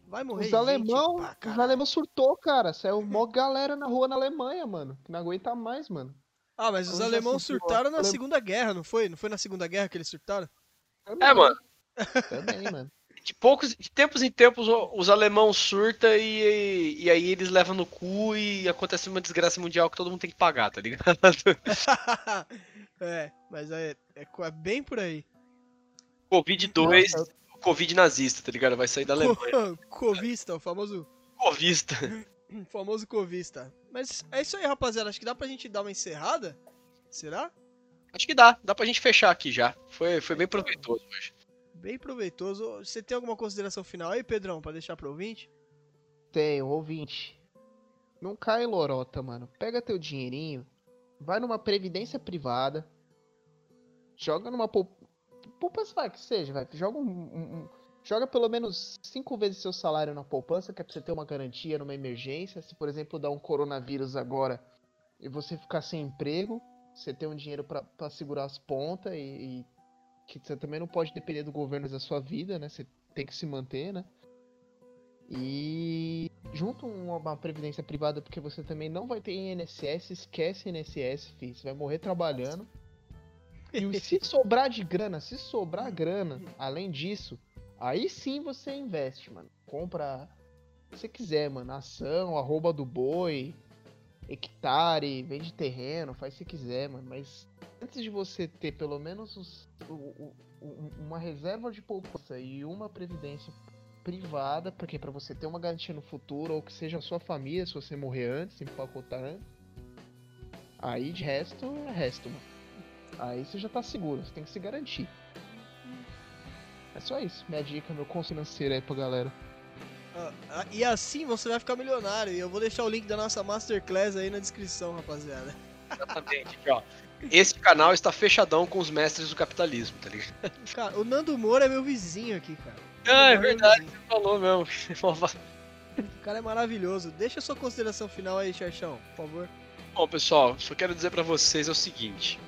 Vai morrer. Os gente alemão, pra os alemão surtou, cara. Saiu <laughs> mó galera na rua na Alemanha, mano. Que não aguenta mais, mano. Ah, mas os alemãos surtou? surtaram na Segunda Guerra, não foi? Não foi na Segunda Guerra que eles surtaram? Também, É, mano. Também, mano. De poucos, de tempos em tempos, os alemão surta e, e aí eles levam no cu e acontece uma desgraça mundial que todo mundo tem que pagar, tá ligado? <laughs> é, mas é, é, é bem por aí. Covid 2, Nossa, Covid nazista, tá ligado? Vai sair da Alemanha. <laughs> Covista, o famoso, Covista. o <laughs> famoso covista. Mas é isso aí, rapaziada. Acho que dá pra gente dar uma encerrada? Será? Acho que dá, dá pra gente fechar aqui já. Foi, foi bem proveitoso hoje. Bem proveitoso. Você tem alguma consideração final aí, Pedrão, pra deixar pro ouvinte? Tenho, ouvinte. Não cai em lorota, mano. Pega teu dinheirinho, vai numa previdência privada, joga numa pou- poupança, vai que seja, vai. Joga um, um- um- joga pelo menos cinco vezes seu salário na poupança, que é pra você ter uma garantia numa emergência. Se, por exemplo, dar um coronavírus agora e você ficar sem emprego, você tem um dinheiro pra pra segurar as pontas e, e que você também não pode depender do governo da sua vida, né? Você tem que se manter, né? E junto uma, uma previdência privada, porque você também não vai ter INSS, esquece INSS, filho. Você vai morrer trabalhando. E se <laughs> sobrar de grana, se sobrar grana, além disso, aí sim você investe, mano. Compra o que você quiser, mano. Ação, arroba do boi, hectare, vende terreno, faz você quiser, mano. Mas antes de você ter pelo menos os- o- o- uma reserva de poupança e uma previdência privada, porque para você ter uma garantia no futuro, ou que seja a sua família, se você morrer antes, se empacotar antes. Aí de resto, é resto, mano. Aí você já tá seguro, você tem que se garantir. É só isso, minha dica, meu conselho financeiro aí pra galera. Ah, ah, e assim você vai ficar milionário. E eu vou deixar o link da nossa Masterclass aí na descrição, rapaziada. Exatamente, aqui, ó. Esse canal está fechadão com os mestres do capitalismo, tá ligado? Cara, o Nando Moura é meu vizinho aqui, cara. Ah, é verdade, você falou mesmo. <laughs> O cara é maravilhoso. Deixa a sua consideração final aí, Xerxão, por favor. Bom, pessoal, só quero dizer pra vocês é o seguinte.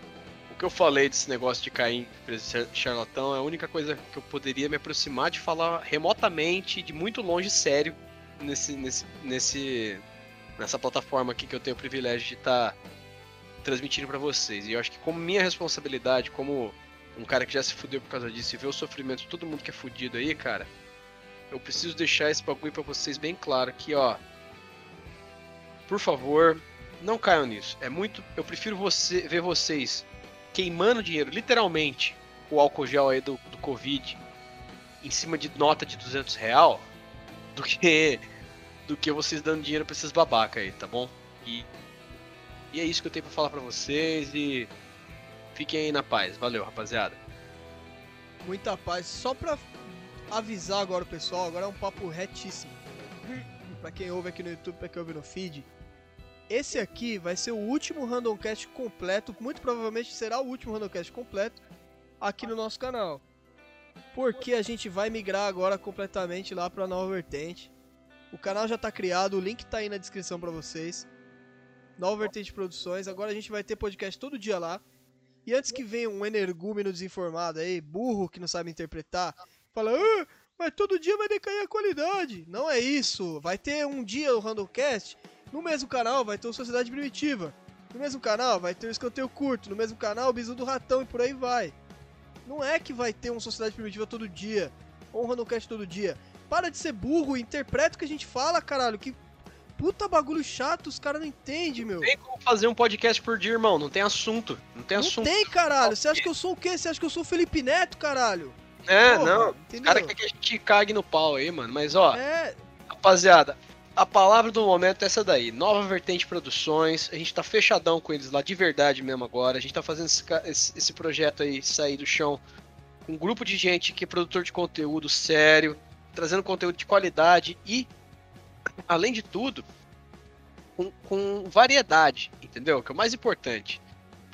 Que eu falei desse negócio de cair em de charlatão é a única coisa que eu poderia me aproximar de falar remotamente, de muito longe, sério, nesse, nesse, nesse, nessa plataforma aqui que eu tenho o privilégio de estar transmitindo pra vocês. E eu acho que como minha responsabilidade, como um cara que já se fudeu por causa disso e vê o sofrimento de todo mundo que é fudido aí, cara, eu preciso deixar esse bagulho pra vocês bem claro que, ó, por favor, não caiam nisso. É muito. Eu prefiro você ver vocês queimando dinheiro, literalmente, o álcool gel aí do, do Covid em cima de nota de 200 real do que do que vocês dando dinheiro pra esses babaca aí, tá bom? E, e é isso que eu tenho pra falar pra vocês e fiquem aí na paz. Valeu, rapaziada. Muita paz. Só pra avisar agora o pessoal, agora é um papo retíssimo. pra quem ouve aqui no YouTube, pra quem ouve no feed. Esse aqui vai ser o último Randomcast completo, muito provavelmente será o último Randomcast completo aqui no nosso canal. Porque a gente vai migrar agora completamente lá para nova vertente. O canal já está criado, o link está aí na descrição para vocês. Nova Vertente Produções. Agora a gente vai ter podcast todo dia lá. E antes que venha um energúmeno desinformado aí, burro que não sabe interpretar, fala, ah, mas todo dia vai decair a qualidade. Não é isso. Vai ter um dia o Randomcast, no mesmo canal vai ter o Sociedade Primitiva. No mesmo canal vai ter o Escanteio Curto. No mesmo canal o Bisu do Ratão e por aí vai. Não é que vai ter uma Sociedade Primitiva todo dia, ou um Randomcast todo dia. Para de ser burro, interpreta o que a gente fala, caralho. Que puta bagulho chato, os caras não entendem, meu. Tem como fazer um podcast por dia, irmão. Não tem assunto. Não tem não assunto. tem, caralho. Você acha que eu sou o quê? Você acha que eu sou o Felipe Neto, caralho? É, Porra, não. Entendeu? caras querem que a gente cague no pau aí, mano. Mas, ó, É, rapaziada, a palavra do momento é essa daí. Nova Vertente Produções. A gente tá fechadão com eles lá, de verdade mesmo agora. A gente tá fazendo esse- esse projeto aí sair do chão. Um grupo de gente que é produtor de conteúdo sério, trazendo conteúdo de qualidade e, além de tudo, com, com variedade, entendeu? Que é o mais importante.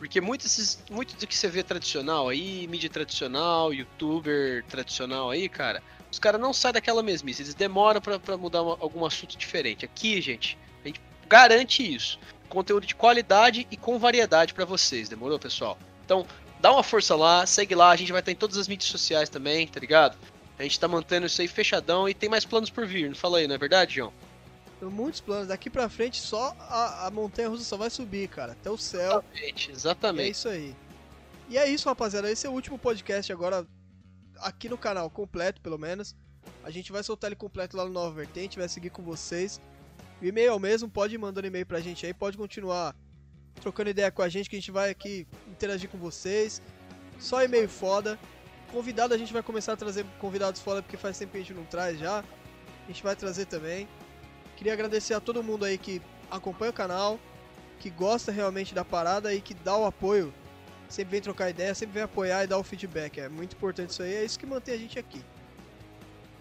Porque muito, esses, muito do que você vê tradicional aí, mídia tradicional, youtuber tradicional aí, cara, os caras não saem daquela mesmice, eles demoram pra mudar uma- algum assunto diferente. Aqui, gente, a gente garante isso. Conteúdo de qualidade e com variedade pra vocês, demorou, pessoal? Então, dá uma força lá, segue lá, a gente vai estar em todas as mídias sociais também, tá ligado? A gente tá mantendo isso aí fechadão e tem mais planos por vir, não fala aí, não é verdade, João? Tem muitos planos. Daqui pra frente só a, a montanha russa só vai subir, cara. Até o céu. Exatamente, É exatamente. isso aí. E é isso, rapaziada. Esse é o último podcast agora aqui no canal, completo pelo menos. A gente vai soltar ele completo lá no Nova Vertente, vai seguir com vocês. O e-mail é o mesmo, pode ir mandando e-mail pra gente aí, pode continuar trocando ideia com a gente que a gente vai aqui interagir com vocês. Só e-mail foda. Convidado a gente vai começar a trazer convidados foda porque faz tempo que a gente não traz já. A gente vai trazer também. Queria agradecer a todo mundo aí que acompanha o canal, que gosta realmente da parada e que dá o apoio sempre vem trocar ideia, sempre vem apoiar e dar o feedback. É muito importante isso aí, é isso que mantém a gente aqui.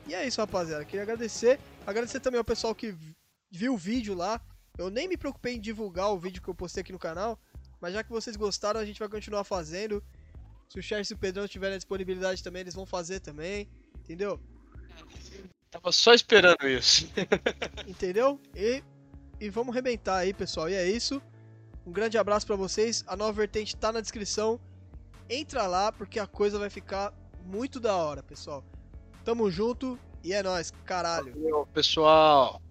E é isso, rapaziada. Queria agradecer. Agradecer também ao pessoal que vi- viu o vídeo lá. Eu nem me preocupei em divulgar o vídeo que eu postei aqui no canal, mas já que vocês gostaram, a gente vai continuar fazendo. Se o Charles e o Pedrão tiverem a disponibilidade também, eles vão fazer também. Entendeu? Tava só esperando isso. <laughs> Entendeu? E, e vamos arrebentar aí, pessoal. E é isso. Um grande abraço pra vocês. A nova vertente tá na descrição. Entra lá porque a coisa vai ficar muito da hora, pessoal. Tamo junto e é nóis, caralho. Valeu, pessoal.